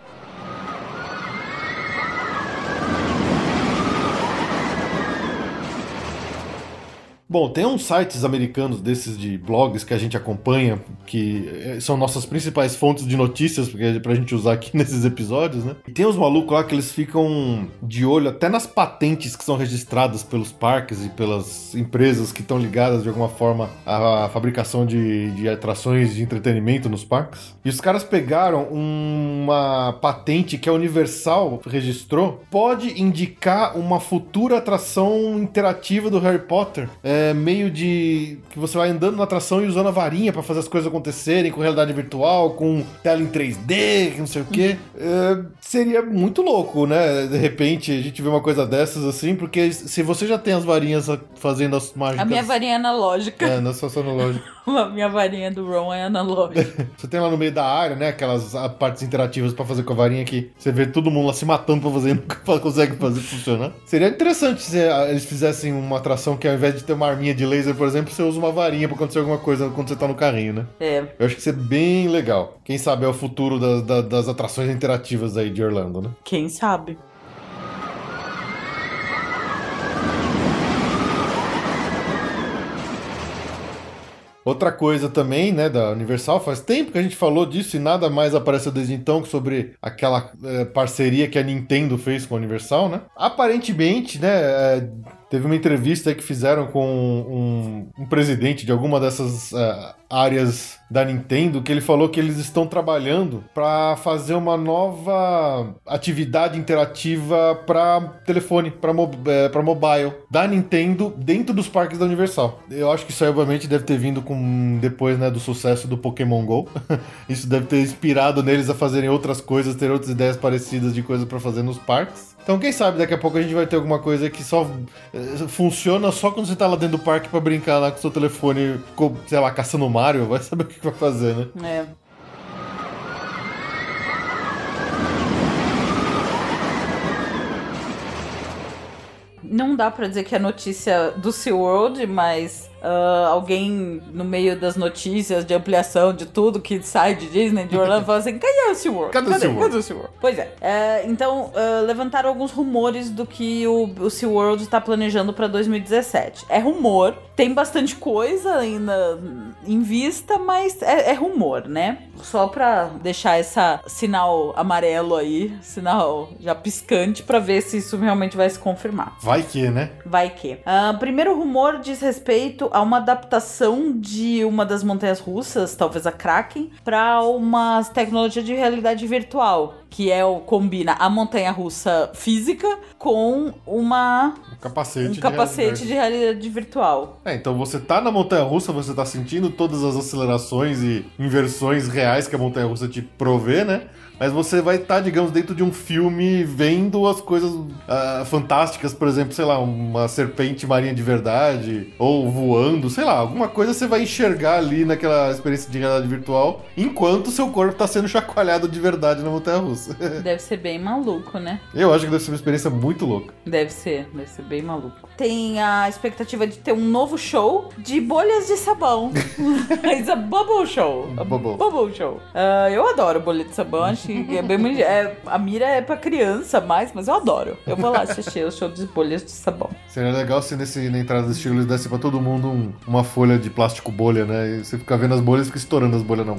Bom, tem uns sites americanos desses de blogs que a gente acompanha, que eh, são nossas principais fontes de notícias porque- pra gente usar aqui [LAUGHS] nesses episódios, né? E tem uns malucos lá que eles ficam de olho até nas patentes que são registradas pelos parques e pelas empresas que estão ligadas de alguma forma à fabricação de, de atrações de entretenimento nos parques. E os caras pegaram uma patente que a Universal registrou, pode indicar uma futura atração interativa do Harry Potter. É meio de que você vai andando na atração e usando a varinha pra fazer as coisas acontecerem com realidade virtual, com tela em 3D, que não sei o quê. É, seria muito louco, né? De repente a gente vê uma coisa dessas assim, porque se você já tem as varinhas fazendo as mágicas. A minha varinha é analógica. É, na sua sonológica. A minha varinha do Ron é analógica. [LAUGHS] Você tem lá no meio da área, né? Aquelas ah, partes interativas pra fazer com a varinha que você vê todo mundo lá se matando pra fazer e nunca [LAUGHS] consegue fazer funcionar. Seria interessante se ah, eles fizessem uma atração que ao invés de ter uma arminha de laser, por exemplo, você usa uma varinha pra acontecer alguma coisa quando você tá no carrinho, né? É. Eu acho que isso é bem legal. Quem sabe é o futuro das, da- das atrações interativas aí de Orlando, né? Quem sabe? Outra coisa também, né, da Universal, faz tempo que a gente falou disso e nada mais apareceu desde então sobre aquela eh, parceria que a Nintendo fez com a Universal, né? Aparentemente, né, eh, teve uma entrevista que fizeram com um, um presidente de alguma dessas eh, áreas da Nintendo que ele falou que eles estão trabalhando para fazer uma nova atividade interativa para telefone, para para mobile da Nintendo dentro dos parques da Universal. Eu acho que isso aí obviamente deve ter vindo com depois, né, do sucesso do Pokémon Go. [LAUGHS] isso deve ter inspirado neles a fazerem outras coisas, ter outras ideias parecidas de coisas para fazer nos parques. Então, quem sabe daqui a pouco a gente vai ter alguma coisa que só eh, funciona só quando você tá lá dentro do parque pra brincar lá com seu telefone, co- sei lá, caçando o Mario, vai saber o que vai fazer, né? É. Não dá pra dizer que é notícia do SeaWorld, mas ah, alguém no meio das notícias de ampliação de tudo que sai de Disney, de Orlando, [LAUGHS] fala assim: cadê o SeaWorld? Cadê o SeaWorld?" Cadê o SeaWorld? Pois é. É, então, ah, levantaram alguns rumores do que o, o SeaWorld tá planejando pra 2017. É rumor, tem bastante coisa ainda em vista, mas é, é rumor, né? Só pra deixar essa sinal amarelo aí, sinal já piscante, pra ver se isso realmente vai se confirmar. Vai que, né? Vai que. Ah, primeiro rumor diz respeito a uma adaptação de uma das montanhas russas, talvez a Kraken, para uma tecnologia de realidade virtual. Que é o combina a montanha russa física com uma Um capacete. um de capacete realidade. de realidade virtual. É, então você tá na montanha russa, você tá sentindo todas as acelerações e inversões reais que a montanha russa te provê, né? Mas você vai estar, digamos, dentro de um filme vendo as coisas ah, fantásticas, por exemplo, sei lá, uma serpente marinha de verdade, ou voando, sei lá, alguma coisa você vai enxergar ali naquela experiência de realidade virtual, enquanto seu corpo tá sendo chacoalhado de verdade na montanha russa. [LAUGHS] Deve ser bem maluco, né? Eu acho que deve ser uma experiência muito louca. Deve ser, deve ser bem maluco. Tem a expectativa de ter um novo show de bolhas de sabão. [LAUGHS] It's a bubble show. A Bubble. bubble show. Ah, eu adoro bolha de sabão, acho que é bem bonitinho. É, a mira é pra criança mais, mas eu adoro. Eu vou lá assistir o show de bolhas de sabão. Seria legal se nesse, na entrada do estilo eles dessem pra todo mundo um- uma folha de plástico bolha, né? E você fica vendo as bolhas e fica estourando as bolhas, não.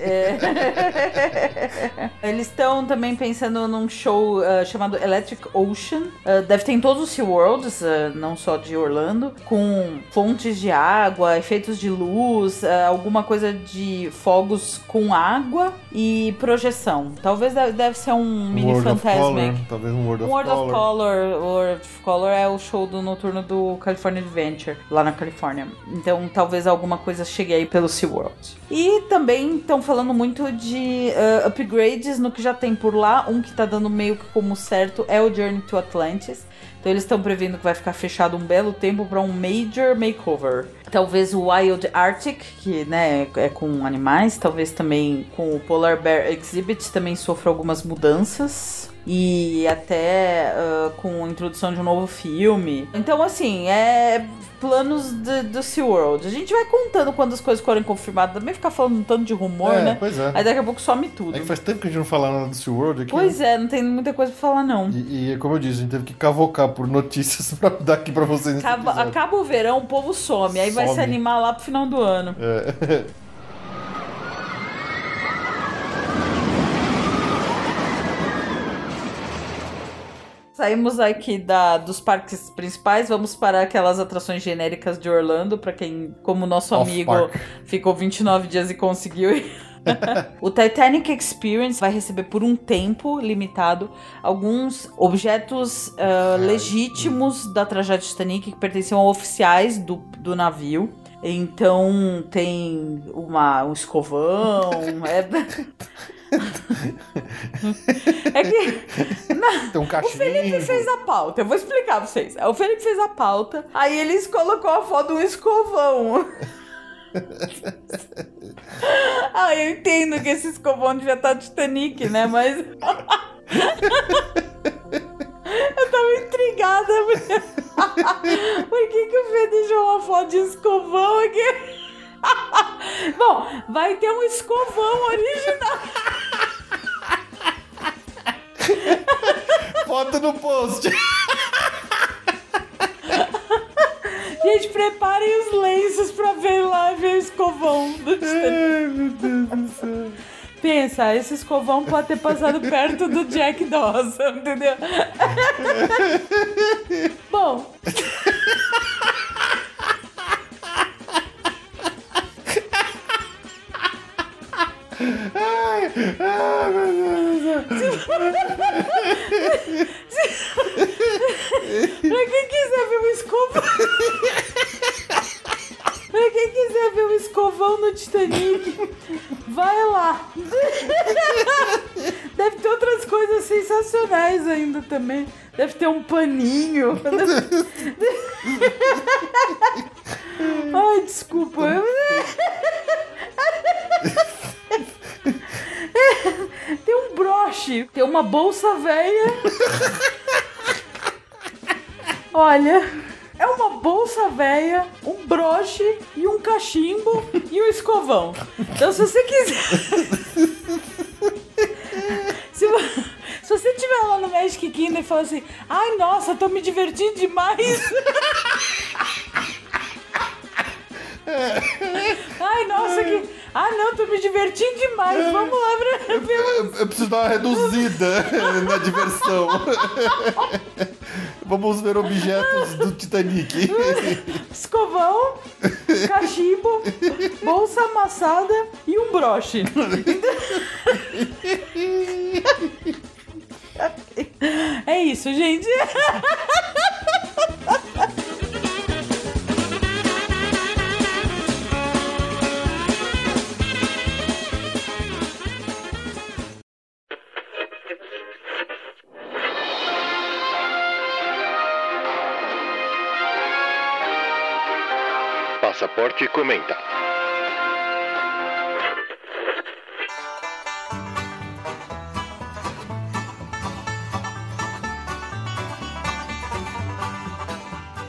É. [LAUGHS] Eles estão também pensando num show ah, chamado Electric Ocean. Ah, deve ter em todos os SeaWorlds, ah, não só de Orlando, com fontes de água, efeitos de luz, ah, alguma coisa de fogos com água e projeção. Talvez deve, deve ser um mini World of Color, Fantasmic. talvez um World of World Color. of Color. World of Color é o show do noturno do California Adventure, lá na Califórnia. Então talvez alguma coisa chegue aí pelo SeaWorld. E também estão falando muito de uh, upgrades no que já tem por lá. Um que tá dando meio que como certo é o Journey to Atlantis. Então eles estão prevendo que vai ficar fechado um belo tempo para um major makeover. Talvez o Wild Arctic, que né, é com animais, talvez também com o Polar Bear Exhibit também sofra algumas mudanças. E até ah, com a introdução de um novo filme. Então, assim, é planos de- do SeaWorld. A gente vai contando quando as coisas forem confirmadas. Também ficar falando um tanto de rumor, É, né? pois é. Aí daqui a pouco some tudo. É que faz tempo que a gente não fala nada do SeaWorld aqui. Pois é, não tem muita coisa pra falar, não. E, e como eu disse, a gente teve que cavocar por notícias [LAUGHS] pra dar aqui pra vocês Acaba, acaba o verão, o povo some. Aí vai se animar lá pro final do ano. É. [LAUGHS] Saímos aqui da, dos parques principais, vamos para aquelas atrações genéricas de Orlando, pra quem, como nosso Off amigo, park. ficou 29 dias e conseguiu ir. [LAUGHS] o Titanic Experience vai receber por um tempo limitado alguns objetos ah, legítimos da tragédia Titanic que pertenciam a oficiais do, do navio. Então tem uma, um escovão. é... [LAUGHS] [LAUGHS] é que Tem um o cachimbo. Felipe fez a pauta, eu vou explicar pra vocês. O Felipe fez a pauta, aí eles colocou a foto de um escovão. [LAUGHS] ah, eu entendo que esse escovão devia estar Titanic, né? Mas. [LAUGHS] eu tava intrigada. porque- Por que, que o Fê deixou uma foto de escovão aqui? [LAUGHS] Bom, vai ter um escovão original. [LAUGHS] Foto no post. [LAUGHS] Gente, preparem os lenços pra ver lá ver o escovão do. Ai, meu Deus do céu. Pensa, esse escovão pode ter passado perto do Jack Dawson, entendeu? Bom. Ai, ai, meu Deus do céu. Pra quem quiser ver um escovão. pra quem quiser ver um escovão no Titanic, vai lá. Deve ter outras coisas sensacionais ainda também. Deve ter um paninho. Ai, desculpa. [LAUGHS] [LAUGHS] Tem um broche, tem uma bolsa velha. Olha, é uma bolsa velha, um broche e um cachimbo e um escovão. Então, se você quiser. [LAUGHS] se, se você estiver lá no Magic Kingdom e falar assim: ai, nossa, tô me divertindo demais. [LAUGHS] Ai, nossa, que. Ah, não, tô me divertindo demais. Vamos lá pra ver Eu, eu preciso dar uma reduzida [LAUGHS] na diversão. Vamos ver objetos do Titanic. Escovão, cachimbo, bolsa amassada e um broche. É isso, gente. [LAUGHS] Passaporte comenta.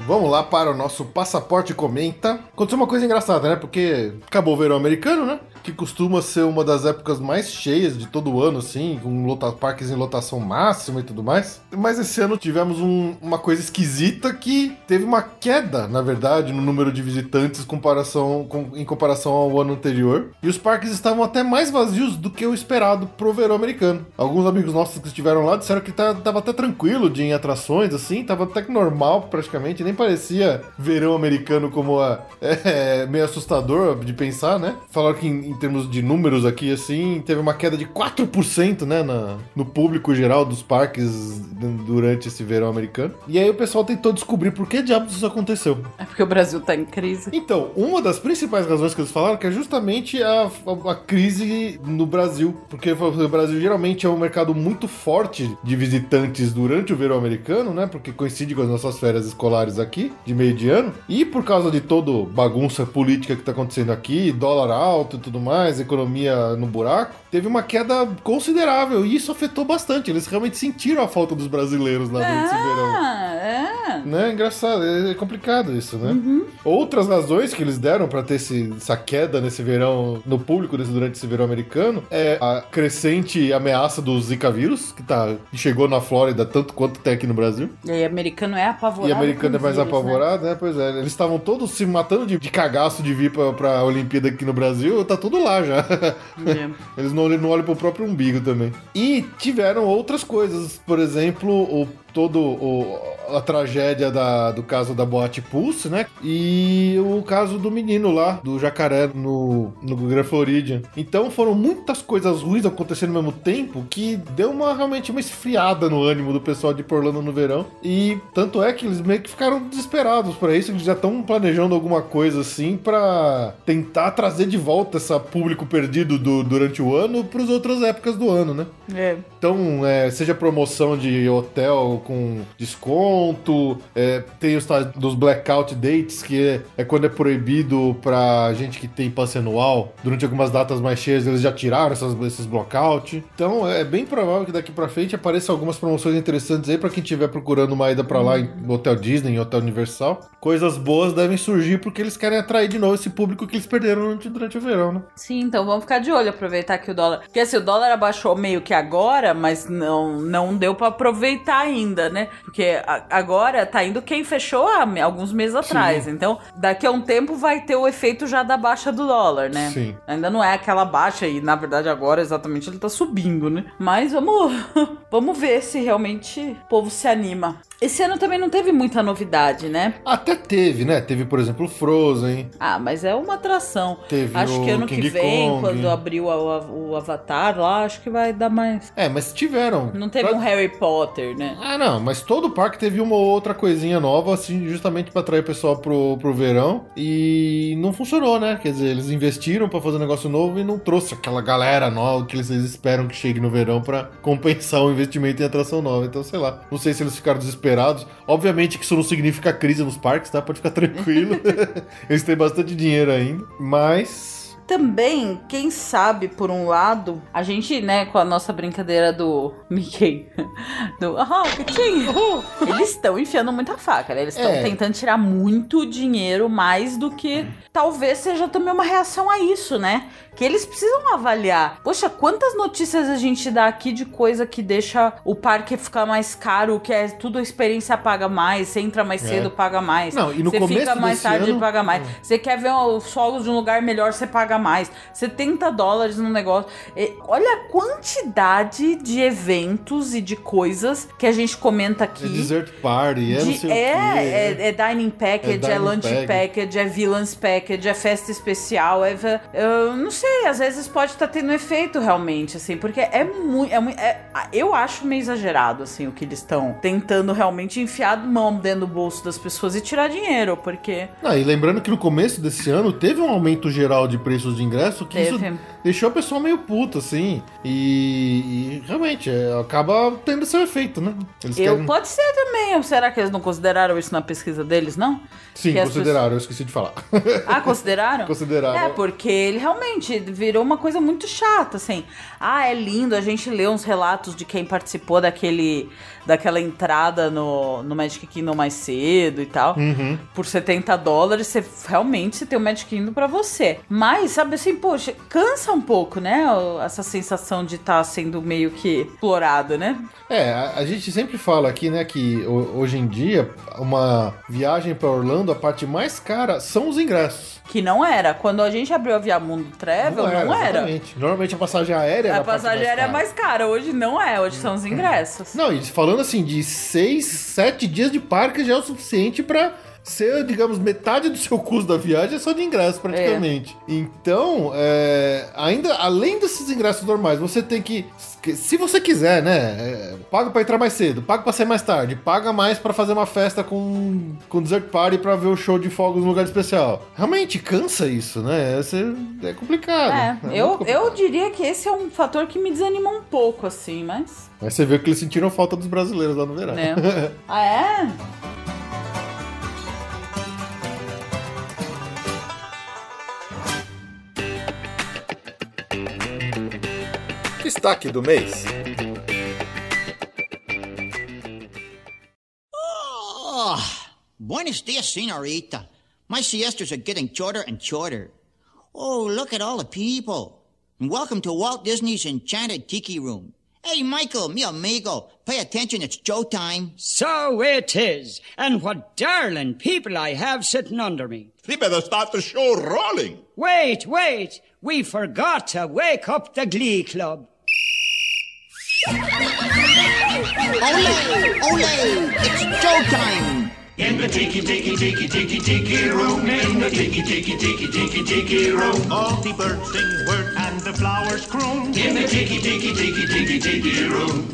Vamos lá para o nosso passaporte comenta. Aconteceu uma coisa engraçada, né? Porque acabou o verão americano, né? Que costuma ser uma das épocas mais cheias de todo ano, assim, com lota, parques em lotação máxima e tudo mais. Mas esse ano tivemos um- uma coisa esquisita que teve uma queda, na verdade, no número de visitantes comparação, com- em comparação ao ano anterior. E os parques estavam até mais vazios do que o esperado pro verão americano. Alguns amigos nossos que estiveram lá disseram que tá- tava até tranquilo de em atrações, assim, tava até que normal praticamente, nem parecia verão americano como a, [LAUGHS] é, meio assustador de pensar, né? Falaram que em, em termos de números aqui, assim, teve uma queda de 4%, né, na, no público geral dos parques durante esse verão americano. E aí o pessoal tentou descobrir por que diabos isso aconteceu. É porque o Brasil tá em crise. Então, uma das principais razões que eles falaram que é justamente a, a- a crise no Brasil. Porque o Brasil geralmente é um mercado muito forte de visitantes durante o verão americano, né? Porque coincide com as nossas férias escolares aqui, de meio de ano. E por causa de toda bagunça política que tá acontecendo aqui, dólar alto e tudo mais, economia no buraco, teve uma queda considerável. E isso afetou bastante. Eles realmente sentiram a falta dos brasileiros lá durante esse verão. Ah, é. Né, engraçado, é complicado isso, né? Outras razões que eles deram pra ter esse- essa queda nesse verão, no público desse, durante esse verão americano, é a crescente ameaça do Zika vírus, que, tá, que chegou na Flórida tanto quanto tem aqui no Brasil. E americano é apavorado. E americano é mais vírus, né? apavorado, né? Pois é, eles estavam todos se matando de, de cagaço de vir pra, pra Olimpíada aqui no Brasil, tá tudo lá já. É. [LAUGHS] Eles não, olham- não olham pro próprio umbigo também. E tiveram outras coisas, por exemplo, o todo o, a tragédia da, do caso da Boate Pulse, né? E o caso do menino lá, do jacaré no, no Grand Floridian. Então foram muitas coisas ruins acontecendo ao mesmo tempo que deu uma realmente uma esfriada no ânimo do pessoal de Orlando no verão. E tanto é que eles meio que ficaram desesperados para isso, eles já estão planejando alguma coisa assim para tentar trazer de volta esse público perdido do- durante o ano para as outras épocas do ano, né? É. Então, é, seja promoção de hotel com desconto, é, tem os tais dos blackout dates, que é, é quando é proibido pra gente que tem passe anual, durante algumas datas mais cheias, eles já tiraram essas, esses blackout. Então, é bem provável que daqui pra frente apareçam algumas promoções interessantes aí pra quem estiver procurando uma ida pra lá em Hotel Disney, em Hotel Universal. Coisas boas devem surgir porque eles querem atrair de novo esse público que eles perderam durante, durante o verão, né? Sim, então vamos ficar de olho, aproveitar que o dólar. Porque assim, o dólar abaixou meio que agora, mas não, não deu pra aproveitar ainda, né? Porque agora tá indo quem fechou há alguns meses atrás. Então, daqui a um tempo vai ter o efeito já da baixa do dólar, né? Sim. Ainda não é aquela baixa e, na verdade, agora exatamente ele tá subindo, né? Mas vamos, [LAUGHS] vamos ver se realmente o povo se anima. Esse ano também não teve muita novidade, né? Até teve, né? Teve, por exemplo, Frozen, Ah, mas é uma atração. teve Acho o que ano King que vem, Kong. quando abrir o, o Avatar lá, acho que vai dar mais. É, mas tiveram. Não teve Pra- um Harry Potter, né? Ah, não, mas todo parque teve uma ou outra coisinha nova, assim, justamente pra atrair o pessoal pro, pro verão. E não funcionou, né? Quer dizer, eles investiram pra fazer um negócio novo e não trouxe aquela galera nova que eles esperam que chegue no verão pra [LAUGHS] compensar o investimento em atração nova. Então, sei lá. Não sei se eles ficaram desesperados. Obviamente que isso não significa crise nos parques, tá? Pode ficar tranquilo. [LAUGHS] eles têm bastante dinheiro ainda. Mas. Também, quem sabe, por um lado, a gente, né, com a nossa brincadeira do Mickey, [LAUGHS] do ah, Pitinho, eles estão enfiando muita faca, né? Eles estão É. tentando tirar muito dinheiro, mais do que talvez seja também uma reação a isso, né? Que eles precisam avaliar. Poxa, quantas notícias a gente dá aqui de coisa que deixa o parque ficar mais caro, que é tudo a experiência paga mais, você entra mais É. cedo, paga mais. Não, e no você começo fica mais tarde ano- paga mais. Você quer ver os fogos de um lugar melhor, você paga mais. 70 dólares num negócio. É, olha a quantidade de eventos e de coisas que a gente comenta aqui. É Desert Party, é não De- sei é, o quê. é, é Dining Package, É é, Dining Lunch Package. Package, é Villains Package, é Festa Especial, é. Eu não sei, às vezes pode estar tendo efeito realmente, assim, porque é muito. É, mui- é- eu acho meio exagerado, assim, o que eles estão tentando realmente enfiar mão dentro do bolso das pessoas e tirar dinheiro, porque. Ah, e lembrando que no começo desse ano teve um aumento geral de preços de ingresso que isso Teve. Deixou a pessoa meio puta, assim. E, e realmente é, acaba tendo seu efeito, né? Eles Eu, querem- pode ser também. Será que eles não consideraram isso na pesquisa deles, não? Sim, que consideraram, eu esqueci de falar. Ah, consideraram? [LAUGHS] Consideraram. É, porque ele realmente virou uma coisa muito chata, assim. Ah, é lindo, a gente lê uns relatos de quem participou daquele, daquela entrada no, no Magic Kingdom mais cedo e tal. Uhum. Por 70 dólares, você realmente você tem o Magic Kingdom pra você. Mas, sabe assim, poxa, cansa um pouco, né? Essa sensação de estar sendo meio que explorado, né? É, a, a gente sempre fala aqui, né, que ho- hoje em dia uma viagem pra Orlando, a parte mais cara são os ingressos. Que não era. Quando a gente abriu a Via Mundo Travel, não era. exatamente. Normalmente a passagem aérea era A passagem aérea é mais cara. Hoje não é, hoje são os ingressos. Não, e falando assim, de seis, sete dias de parque já é o suficiente pra ser, digamos, metade do seu custo da viagem é só de ingresso, praticamente. Então, é, ainda, além desses ingressos normais, você tem que, se você quiser, né, é, paga pra entrar mais cedo, paga pra sair mais tarde, paga mais pra fazer uma festa com, com Desert Party pra ver o show de fogos no lugar especial. Realmente cansa isso, né? É complicado. É, muito eu, complicado. eu diria que esse é um fator que me desanima um pouco, assim, mas. Mas você vê que eles sentiram falta dos brasileiros lá no verão. Né? [LAUGHS] ah, é? Destaque do mês. Oh, buenos dias, senorita. My siestas are getting shorter and shorter. Oh, look at all the people. And welcome to Walt Disney's Enchanted Tiki Room. Hey, Michael, mi amigo, pay attention, it's Joe time. So it is. And what darling people I have sitting under me. We better start the show rolling. Wait, wait. We forgot to wake up the Glee Club. Ole, ole, it's Joe time. In the tiki tiki tiki tiki tiki room, in the tiki tiki tiki tiki tiki room, All the birds sing word and the flowers croon. in the tiki tiki tiki tiki tiki room.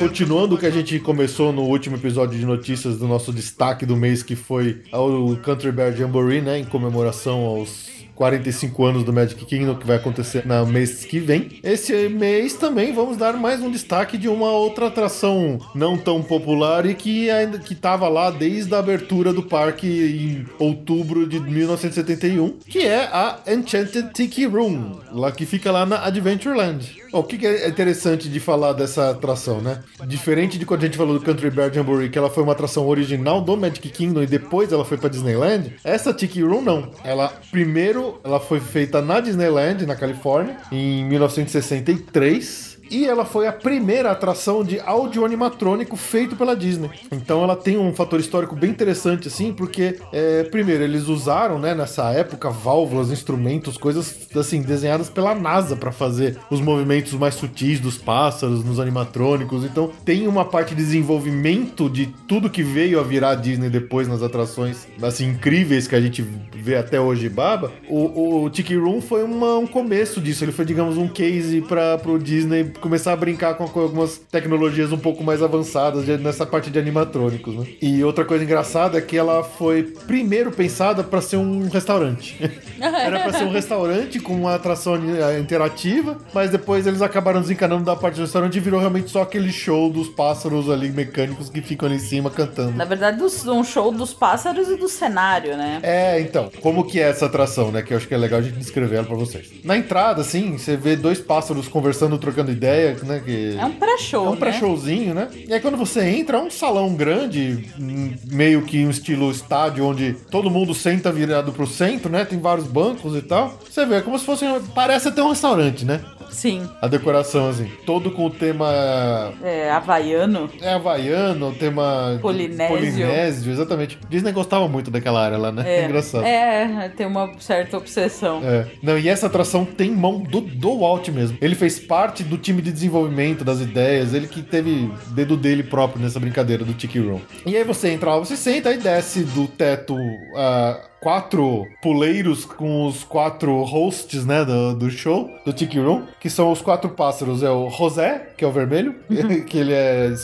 Continuando o que a gente começou no último episódio de notícias do nosso destaque do mês, que foi o Country Bear Jamboree, né, em comemoração aos 45 anos do Magic Kingdom, que vai acontecer no mês que vem. Esse mês também vamos dar mais um destaque de uma outra atração não tão popular e que ainda que estava lá desde a abertura do parque em outubro de 1971, que é a Enchanted Tiki Room, lá que fica lá na Adventureland. Bom, o que é interessante de falar dessa atração, né? Diferente de quando a gente falou do Country Bear Jamboree, que ela foi uma atração original do Magic Kingdom e depois ela foi pra Disneyland, essa Tiki Room não. Ela primeiro ela foi feita na Disneyland, na Califórnia, em 1963. E ela foi a primeira atração de áudio animatrônico feito pela Disney. Então ela tem um fator histórico bem interessante, assim, porque, é, primeiro, eles usaram, né, nessa época, válvulas, instrumentos, coisas, assim, desenhadas pela NASA para fazer os movimentos mais sutis dos pássaros, nos animatrônicos. Então tem uma parte de desenvolvimento de tudo que veio a virar Disney depois nas atrações, assim, incríveis que a gente vê até hoje, baba. O, o Tiki Room foi uma- um começo disso. Ele foi, digamos, um case para pro Disney começar a brincar com, algumas tecnologias um pouco mais avançadas nessa parte de animatrônicos, né? E outra coisa engraçada é que ela foi primeiro pensada para ser um restaurante. [LAUGHS] Era para ser um restaurante com uma atração eh, interativa, mas depois eles acabaram desencanando da parte do restaurante e virou realmente só aquele show dos pássaros ali mecânicos que ficam ali em cima cantando. Na verdade, um show dos pássaros e do cenário, né? É, então, como que é essa atração, né? Que eu acho que é legal a gente descrever ela pra vocês. Na entrada, assim, você vê dois pássaros conversando, trocando ideia, né? Que... É um pré-show. É um né? pré-showzinho, né? E aí quando você entra, é um salão grande, meio que um estilo estádio, onde todo mundo senta virado pro centro, né? Tem vários bancos e tal. Você vê, é como se fosse. Parece até um restaurante, né? Sim. A decoração, assim. Todo com o tema. É, havaiano. É havaiano, o tema. Polinésio. Polinésio, exatamente. Disney gostava muito daquela área lá, né? É, Engraçado. É, tem uma certa obsessão. É. Não, e essa atração tem mão do, do Walt mesmo. Ele fez parte do time de desenvolvimento das ideias, ele que teve dedo dele próprio nessa brincadeira do Tiki Room. E aí você entra lá, você senta e desce do teto ah, quatro puleiros com os quatro hosts, né, do, do show, do Tiki Room, que são os quatro pássaros. É o José, que é o vermelho, [LAUGHS] que ele é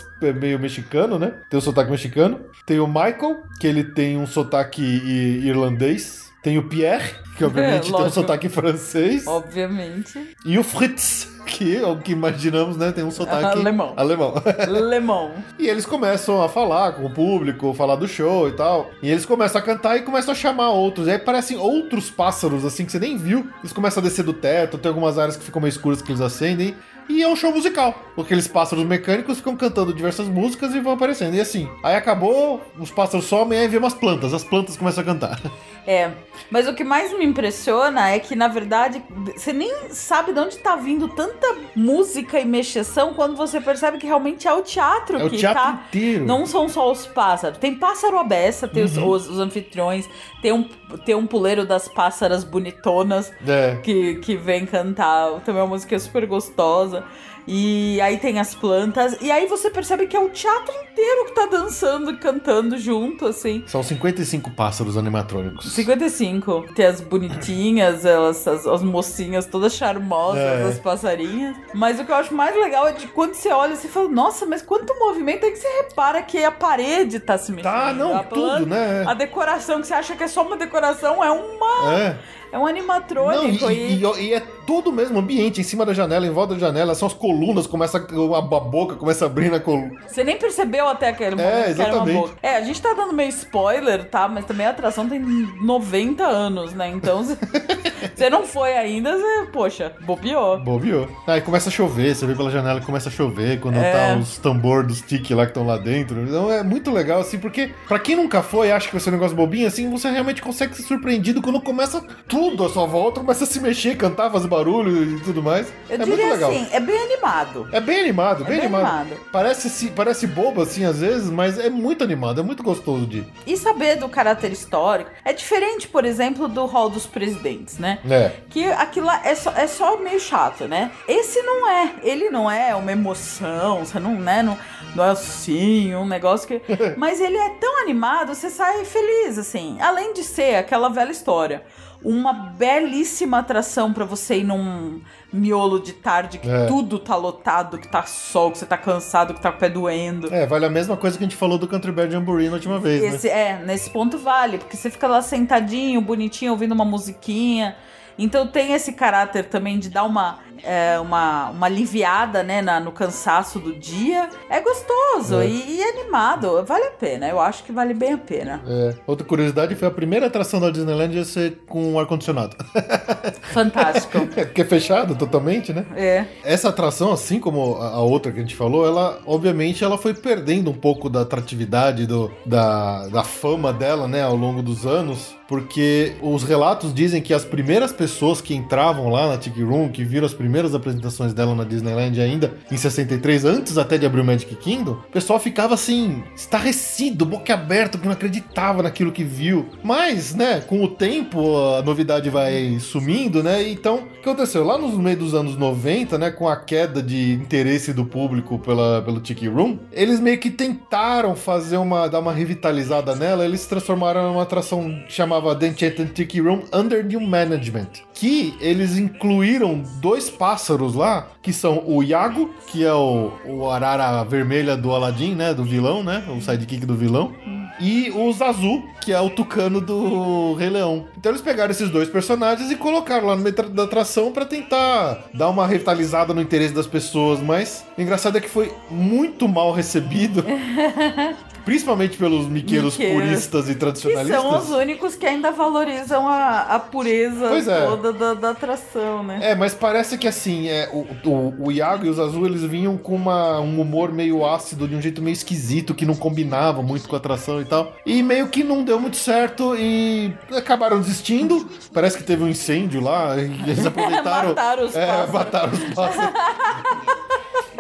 meio mexicano, né? Tem o sotaque mexicano. Tem o Michael, que ele tem um sotaque irlandês. Tem o Pierre, que obviamente [LAUGHS] tem um sotaque francês. Obviamente. E o Fritz, que é o que imaginamos, né? Tem um sotaque Alemão. alemão. [LAUGHS] Lemon. e eles começam a falar com o público, falar do show e tal. E eles começam a cantar e começam a chamar outros. E aí parecem outros pássaros, assim, que você nem viu. Eles começam a descer do teto, tem algumas áreas que ficam meio escuras que eles acendem. E é um show musical. Aqueles pássaros mecânicos ficam cantando diversas músicas e vão aparecendo. E assim, aí acabou, os pássaros somem, aí vem umas plantas. As plantas começam a cantar. [LAUGHS] É, mas o que mais me impressiona é que, na verdade, você nem sabe de onde tá vindo tanta música e mexeção quando você percebe que realmente é o teatro É o que teatro tá. inteiro. Não são só os pássaros. Tem pássaro à beça, tem os- Uhum. os, os anfitriões, tem um, tem um puleiro das pássaras bonitonas É. que, que vem cantar. Também é uma música super gostosa. E aí tem as plantas. E aí você percebe que é o teatro inteiro que tá dançando e cantando junto, assim. São 55 pássaros animatrônicos. 55. Tem as bonitinhas, elas, as, as mocinhas todas charmosas, É. as passarinhas. Mas o que eu acho mais legal é de quando você olha, você fala, nossa, mas quanto movimento é que você repara que a parede tá se mexendo. Tá, não, a tudo, né? A decoração, que você acha que é só uma decoração, é uma. É. É um Não, animatrônico. e, e, e- e é todo o mesmo ambiente, em cima da janela, em volta da janela, são as colunas, começa a, a boca começa a abrir na coluna. Você nem percebeu até aquele momento que era uma exatamente. boca. É, a gente tá dando meio spoiler, tá? Mas também a atração tem 90 anos, né? Então, você [LAUGHS] não foi ainda, você, poxa, bobeou. Bobeou. Aí começa a chover, você vê pela janela que começa a chover quando É. tá os tambor dos tique lá que estão lá dentro. Então é muito legal, assim, porque pra quem nunca foi e acha que vai ser um negócio bobinho, assim, você realmente consegue ser surpreendido quando começa tudo à sua volta, começa a se mexer, cantar, fazer barulho e tudo mais. Eu é muito diria legal. assim, é bem animado. É bem animado, bem, bem animado. animado. Parece, parece bobo assim às vezes, mas é muito animado, é muito gostoso de. E saber do caráter histórico é diferente, por exemplo, do Hall dos Presidentes, né? É. Que aquilo lá é só, é só meio chato, né? Esse não é. Ele não é uma emoção, você não, né? Não, não é assim, um negócio que. [LAUGHS] Mas ele é tão animado, você sai feliz, assim. Além de ser aquela velha história. Uma belíssima atração pra você ir num miolo de tarde que É. tudo tá lotado, que tá sol, que você tá cansado, que tá com o pé doendo. É, vale a mesma coisa que a gente falou do Country Bear Jamboree na última vez, né? Esse, é, nesse ponto vale, porque você fica lá sentadinho, bonitinho, ouvindo uma musiquinha. Então tem esse caráter também de dar uma, é, uma, uma aliviada né, na- no cansaço do dia. É gostoso É. E, e animado. Vale a pena. Eu acho que vale bem a pena. É. Outra curiosidade foi a primeira atração da Disneyland ser com ar-condicionado. [LAUGHS] Fantástico. É, Porque é fechado totalmente, né? é. Essa atração, assim como a a outra que a gente falou, ela, obviamente, ela foi perdendo um pouco da atratividade, do, da, da fama dela, né, ao longo dos anos, porque os relatos dizem que as primeiras pessoas que entravam lá na Tiki Room, que viram as primeiras apresentações dela na Disneyland ainda em 63, antes até de abrir o Magic Kingdom, o pessoal ficava assim, estarrecido, boca aberta, porque não acreditava naquilo que viu. Mas, né, com o tempo a novidade vai sumindo, né? Então, o que aconteceu? Lá no meio dos anos 90, né, com a queda de interesse do público pela, pelo Tiki Room, eles meio que tentaram fazer uma, dar uma revitalizada nela, eles se transformaram numa atração que chamava The Enchanted Tiki Room Under New Management, que eles incluíram dois pássaros lá, que são o Iago, que é o, o arara vermelha do Aladdin, né, do vilão, né, o sidekick do vilão, e o Zazu, que é o tucano do Rei Leão. Então eles pegaram esses dois personagens e colocaram lá no meio da atração pra tentar dar uma revitalizada no interesse das pessoas, mas o engraçado é que foi muito mal recebido [LAUGHS] principalmente pelos miqueiros Miqueiros. puristas e Que tradicionalistas. são os únicos que ainda valorizam a, a pureza é. toda da, da atração, né? É, mas parece que assim, é, o, o, o Iago e os Azul, eles vinham com uma, um humor meio ácido, de um jeito meio esquisito, que não combinava muito com a atração e tal. E meio que não deu muito certo e acabaram desistindo. Parece que teve um incêndio lá, e eles [LAUGHS] aproveitaram. Mataram os é, pássaros. mataram os pássaros. [LAUGHS]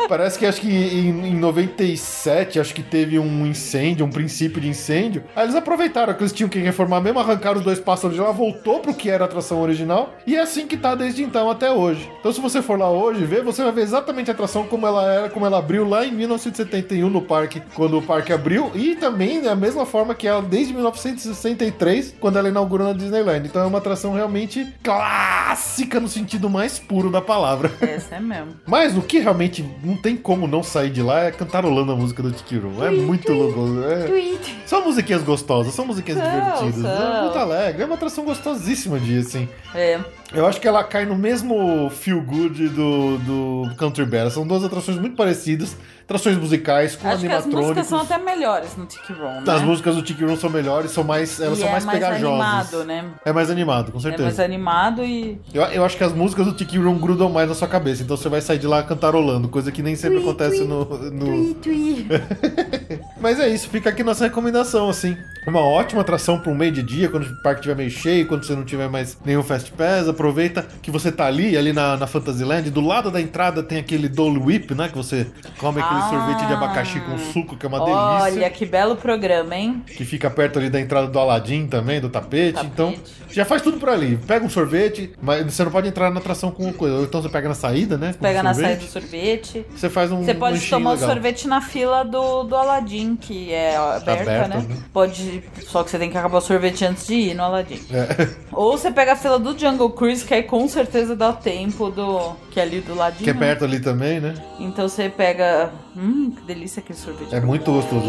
Parece que acho que em, em 97, acho que teve um incêndio, um princípio de incêndio. Aí eles aproveitaram que eles tinham que reformar mesmo, arrancaram os dois pássaros de lá, voltou pro que era a atração original. E é assim que tá desde então até hoje. Então se você for lá hoje ver, você vai ver exatamente a atração como ela era, como ela abriu lá em 1971 no parque, quando o parque abriu. E também da mesma forma que ela desde 1963, quando ela inaugurou na Disneyland. Então é uma atração realmente clássica no sentido mais puro da palavra. Essa é mesmo. Mas o que realmente não tem como não sair de lá é cantarolando a música do Tiki Room. É muito louco. É... São musiquinhas gostosas, são musiquinhas São, divertidas. É são. muito alegre. É uma atração gostosíssima de assim. É. Eu acho que ela cai no mesmo feel good do, do Country Bear. São duas atrações muito parecidas. Atrações musicais com Acho que as animatrônicos. músicas são até melhores no Tiki Room, né? As músicas do Tiki Room são melhores, são mais, elas E são é mais, mais pegajosas. animado, né? É mais animado, com É certeza. mais animado e. Eu, eu acho que as músicas do Tiki Room grudam mais na sua cabeça, então você vai sair de lá cantarolando, coisa que nem sempre acontece no. no... [LAUGHS] Mas é isso, fica aqui nossa recomendação, assim. Uma ótima atração para um meio de dia, quando o parque estiver meio cheio, quando você não tiver mais nenhum Fast Pass, aproveita que você tá ali, ali na, na Fantasyland, do lado da entrada tem aquele Dole Whip, né, que você come aquele Ah. sorvete de abacaxi com suco, que é uma delícia. Olha, que belo programa, hein? Que fica perto ali da entrada do Aladdin também, do tapete. Tapete. Então, já faz tudo por ali. Pega um sorvete, mas você não pode entrar na atração com coisa. Então você pega na saída, né? Pega na saída do sorvete. Você faz um Você pode lanchinho tomar o legal. sorvete na fila do, do Aladdin, que é aberta, aberta, né? né? Pode. Só que você tem que acabar o sorvete antes de ir no Aladdin. É. [LAUGHS] Ou você pega a fila do Jungle Cruise, que aí com certeza dá tempo do. Que é ali do ladinho. Que é perto ali também, né? Então você pega. Hum, que delícia aquele sorvete. É muito gostoso.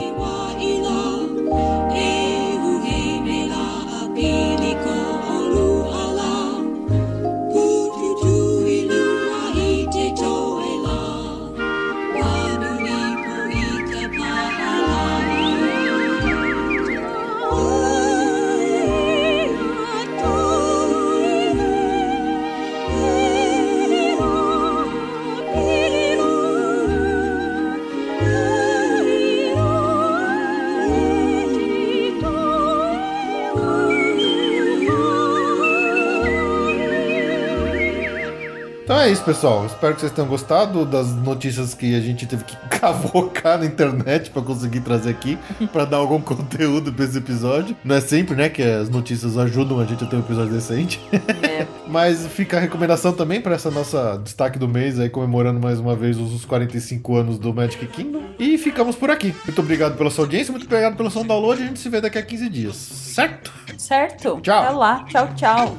Então é isso, pessoal. Espero que vocês tenham gostado das notícias que a gente teve que [LAUGHS] cavocar na internet pra conseguir trazer aqui, pra dar algum [LAUGHS] conteúdo pra esse episódio. Não é sempre, né, que as notícias ajudam a gente a ter um episódio decente. É. [LAUGHS] Mas fica a recomendação também para essa nossa destaque do mês aí, comemorando mais uma vez os 45 anos do Magic Kingdom. E ficamos por aqui. Muito obrigado pela sua audiência, muito obrigado pelo seu download. A gente se vê daqui a 15 dias, certo? Certo? Tchau. Até lá. Tchau, tchau.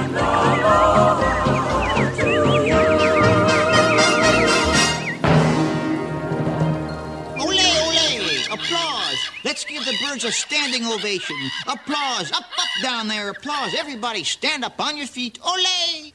Ole, ole! Applause! Let's give the birds a standing ovation. Applause! Up, up, down there! Applause! Everybody stand up on your feet! Ole!